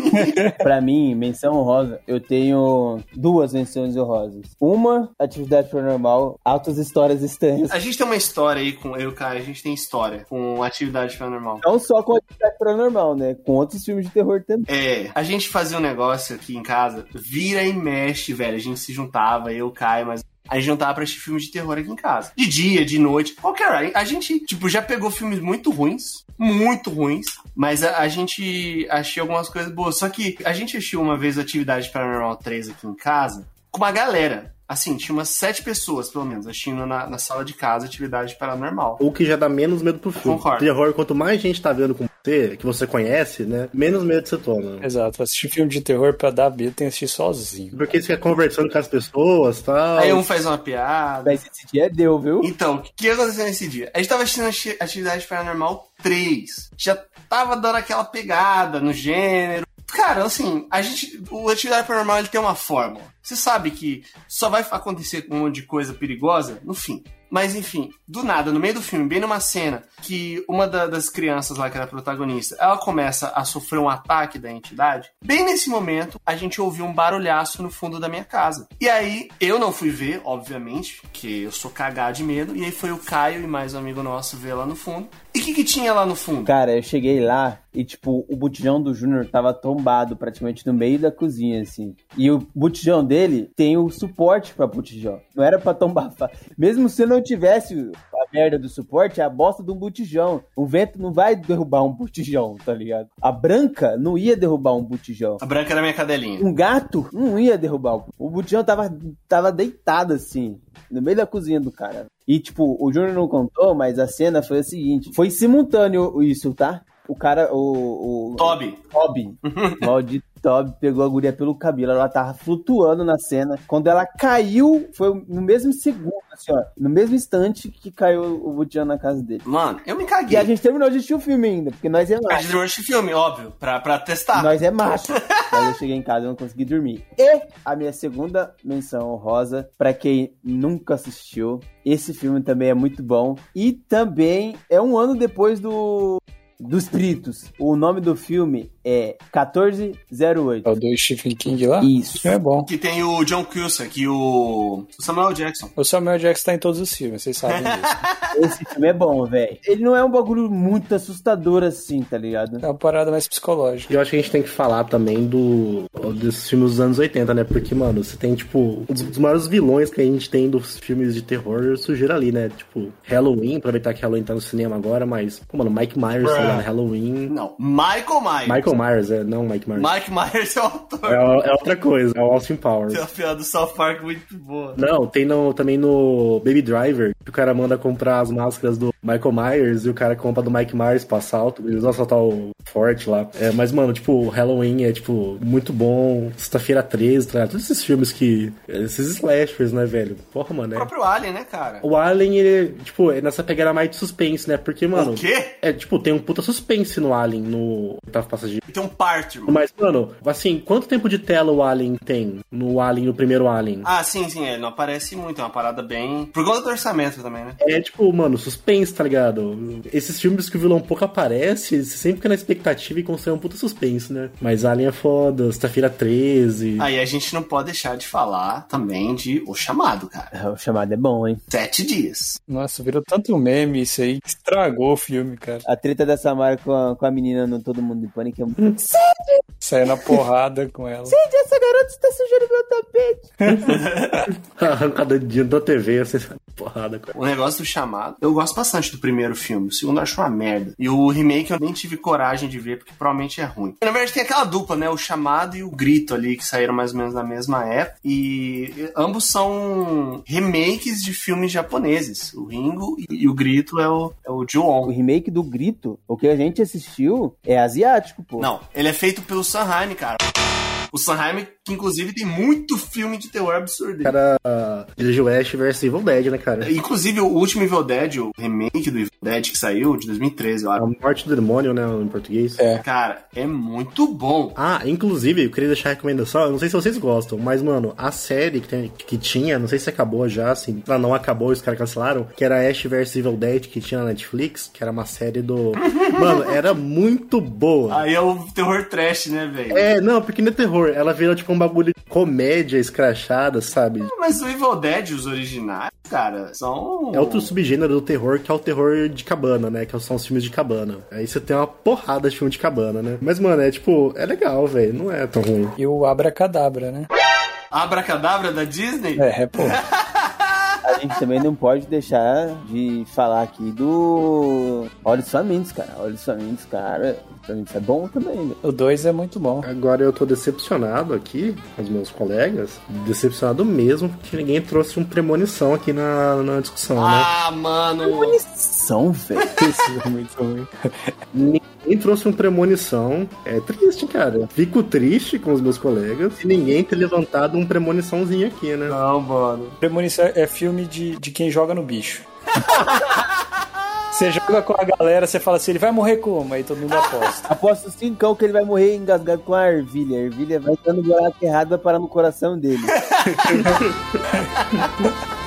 [SPEAKER 4] Pra mim, menção honrosa, eu tenho duas menções honrosas. Uma, atividade paranormal, altas histórias estranhas.
[SPEAKER 2] A gente tem uma história aí com eu e o Caio, a gente tem história com atividade paranormal.
[SPEAKER 4] Não só com atividade paranormal, né? Com outros filmes de terror também.
[SPEAKER 2] É, a gente fazia um negócio aqui em casa, vira e mexe, velho. A gente se juntava, eu, Caio, mas. A gente juntava pra assistir filmes de terror aqui em casa. De dia, de noite, qualquer hora. A gente, tipo, já pegou filmes muito ruins, muito ruins, mas a, a gente achou algumas coisas boas. Só que a gente assistiu uma vez Atividade Paranormal 3 aqui em casa, com uma galera. Assim, tinha umas sete pessoas, pelo menos, assistindo na, na sala de casa Atividade Paranormal.
[SPEAKER 3] O que já dá menos medo pro filme.
[SPEAKER 2] Concordo.
[SPEAKER 3] Terror, quanto mais gente tá vendo com você, que você conhece, né? Menos medo você toma.
[SPEAKER 5] Exato, assistir filme de terror pra dar medo tem que assistir sozinho.
[SPEAKER 3] Porque você fica conversando com as pessoas e tal.
[SPEAKER 2] Aí um faz uma piada.
[SPEAKER 4] Mas esse dia deu, viu?
[SPEAKER 2] Então, o que aconteceu nesse dia? A gente tava assistindo Ati- Atividade Paranormal 3. Já tava dando aquela pegada no gênero. Cara, assim, a gente. O Atividade Paranormal ele tem uma fórmula. Você sabe que só vai acontecer um monte de coisa perigosa no fim. Mas enfim, do nada, no meio do filme, bem numa cena que uma da- das crianças lá, que era protagonista, ela começa a sofrer um ataque da entidade. Bem nesse momento, a gente ouviu um barulhaço no fundo da minha casa. E aí, eu não fui ver, obviamente, porque eu sou cagado de medo. E aí foi o Caio e mais um amigo nosso ver lá no fundo. E o que, que tinha lá no fundo?
[SPEAKER 4] Cara, eu cheguei lá e, tipo, o botijão do Júnior tava tombado praticamente no meio da cozinha, assim. E o botijão dele tem o suporte pra botijão. Não era pra tombar. Mesmo se não tivesse merda do suporte, é a bosta de um botijão. O vento não vai derrubar um botijão, tá ligado? A branca não ia derrubar um botijão.
[SPEAKER 2] A branca era minha cadelinha.
[SPEAKER 4] Um gato não ia derrubar. o- botijão tava, tava deitado assim, no meio da cozinha do cara. E, tipo, o Júnior não contou, mas a cena foi a seguinte: foi simultâneo isso, tá? O cara, o. o
[SPEAKER 2] Toby.
[SPEAKER 4] Toby. Maldito Toby pegou a guria pelo cabelo. Ela tava flutuando na cena. Quando ela caiu, foi no mesmo segundo, assim, ó. No mesmo instante que caiu o botijão na casa dele.
[SPEAKER 2] Mano, eu me
[SPEAKER 4] E
[SPEAKER 2] caguei.
[SPEAKER 4] a gente terminou de assistir o filme ainda, porque nós é
[SPEAKER 2] A
[SPEAKER 4] macho.
[SPEAKER 2] gente viu esse filme, óbvio, pra, pra testar.
[SPEAKER 4] Nós é macho. Mas eu cheguei em casa e não consegui dormir. E a minha segunda menção honrosa, pra quem nunca assistiu, esse filme também é muito bom. E também é um ano depois do. Dos Espíritos. O nome do filme é 1408.
[SPEAKER 5] É o do Stephen King lá?
[SPEAKER 4] Isso.
[SPEAKER 5] É bom.
[SPEAKER 2] Que tem o John Cusack e o o Samuel Jackson.
[SPEAKER 5] O Samuel Jackson tá em todos os filmes, vocês sabem disso.
[SPEAKER 4] Esse filme é bom, velho. Ele não é um bagulho muito assustador assim, tá ligado?
[SPEAKER 5] É uma parada mais psicológica.
[SPEAKER 3] E eu acho que a gente tem que falar também do desses filmes dos anos 80, né? Porque, mano, você tem, tipo, um dos maiores vilões que a gente tem dos filmes de terror surgiram ali, né? Tipo, Halloween, aproveitar que Halloween tá no cinema agora, mas, pô, mano, Mike Myers, tá ligado? Halloween.
[SPEAKER 2] Não, Michael Myers.
[SPEAKER 3] Michael Myers, é, não Mike Myers.
[SPEAKER 2] Mike Myers é o autor.
[SPEAKER 3] É, é outra coisa, é o Austin Powers.
[SPEAKER 2] Tem uma piada do South Park muito boa.
[SPEAKER 3] Não, tem no, também no Baby Driver, que o cara manda comprar as máscaras do Michael Myers e o cara compra do Mike Myers pra assalto. Eles vão assaltar o Forte lá. É, mas, mano, tipo, Halloween é, tipo, muito bom. Sexta-feira 13, tá? Todos esses filmes que. Esses slashers, né, velho? Porra, mano.
[SPEAKER 2] O
[SPEAKER 3] É...
[SPEAKER 2] próprio Alien, né, cara?
[SPEAKER 3] O Alien, ele, tipo, é nessa pegada mais de suspense, né? Porque, mano.
[SPEAKER 2] O quê?
[SPEAKER 3] É, tipo, tem um puta suspense no Alien, no oitavo passageiro.
[SPEAKER 2] Tem um party, irmão.
[SPEAKER 3] Mas, mano, assim, quanto tempo de tela o Alien tem no Alien, no primeiro Alien?
[SPEAKER 2] Ah, sim, sim, ele não aparece muito, é uma parada bem. Por conta do orçamento também, né?
[SPEAKER 3] É tipo, mano, suspense, tá ligado? Esses filmes que o vilão pouco aparece, você sempre fica na expectativa e constrói um puta suspense, né? Mas Alien é foda, Sexta-feira 13.
[SPEAKER 2] Aí a gente não pode deixar de falar também de O Chamado, cara.
[SPEAKER 4] É, O chamado é bom, hein?
[SPEAKER 2] Sete dias.
[SPEAKER 5] Nossa, virou tanto meme isso aí que estragou o filme, cara.
[SPEAKER 4] A treta da Samara com a, com a menina no Todo Mundo em Pânico é muito...
[SPEAKER 5] Saiu na porrada com ela.
[SPEAKER 4] Gente, essa garota está sujando meu tapete.
[SPEAKER 3] Arrancada de da TV, você porrada, cara.
[SPEAKER 2] O negócio do chamado, eu gosto bastante do primeiro filme. O segundo eu acho uma merda. E o remake eu nem tive coragem de ver, porque provavelmente é ruim. Na verdade, tem aquela dupla, né? O chamado e o grito ali, que saíram mais ou menos na mesma época. E ambos são remakes de filmes japoneses. O Ringo e, o grito é o, é o
[SPEAKER 4] O
[SPEAKER 2] Ju-On.
[SPEAKER 4] remake do Grito, o que a gente assistiu, é asiático, pô.
[SPEAKER 2] Não, ele é feito pelo Sanheim, cara. O Sanheim, que inclusive tem muito filme de terror absurdo.
[SPEAKER 3] Cara, dirigiu Ash vs Evil Dead, né, cara?
[SPEAKER 2] Inclusive, o último Evil Dead, o remake do Evil Dead que saiu, de 2013, eu
[SPEAKER 3] A
[SPEAKER 2] acho.
[SPEAKER 3] Morte do Demônio, né, em português.
[SPEAKER 5] É.
[SPEAKER 2] Cara, é muito bom.
[SPEAKER 3] Ah, inclusive, eu queria deixar a recomendação, eu não sei se vocês gostam, mas, mano, a série que, tem- que tinha, não sei se acabou já, assim, ah, não acabou, os caras cancelaram, que era Ash vs Evil Dead, que tinha na Netflix, que era uma série do... mano, era muito boa.
[SPEAKER 2] Aí é o terror trash, né, velho?
[SPEAKER 3] É, não, porque não é terror, ela virou tipo um bagulho de comédia escrachada, sabe?
[SPEAKER 2] Mas o Evil Dead, os originais, cara, são.
[SPEAKER 3] É outro subgênero do terror que é o terror de cabana, né? Que são os filmes de cabana. Aí você tem uma porrada de filme de cabana, né? Mas, mano, é tipo, é legal, velho. Não é tão ruim.
[SPEAKER 5] E o Abracadabra, né?
[SPEAKER 2] Abracadabra da Disney?
[SPEAKER 5] É, pô.
[SPEAKER 4] A gente também não pode deixar de falar aqui do Olhos Famintos, cara. Olhos Famintos, cara. Famintos é bom também, né?
[SPEAKER 5] O 2 é muito bom.
[SPEAKER 3] Agora eu tô decepcionado aqui com os meus colegas. Decepcionado mesmo, porque ninguém trouxe um premonição aqui na, na discussão, né?
[SPEAKER 2] Ah, mano.
[SPEAKER 4] São, velho.
[SPEAKER 5] Isso é muito ruim.
[SPEAKER 3] Ninguém trouxe um premonição. É triste, cara. Fico triste com os meus colegas e ninguém ter levantado um premoniçãozinho aqui, né?
[SPEAKER 2] Não, mano.
[SPEAKER 5] Premonição é filme de, de quem joga no bicho. Você joga com a galera, você fala assim, ele vai morrer como? Aí todo mundo aposta.
[SPEAKER 4] Aposto cincão que ele vai morrer engasgado com a ervilha. A ervilha vai dando buraco errado, vai parar no coração dele.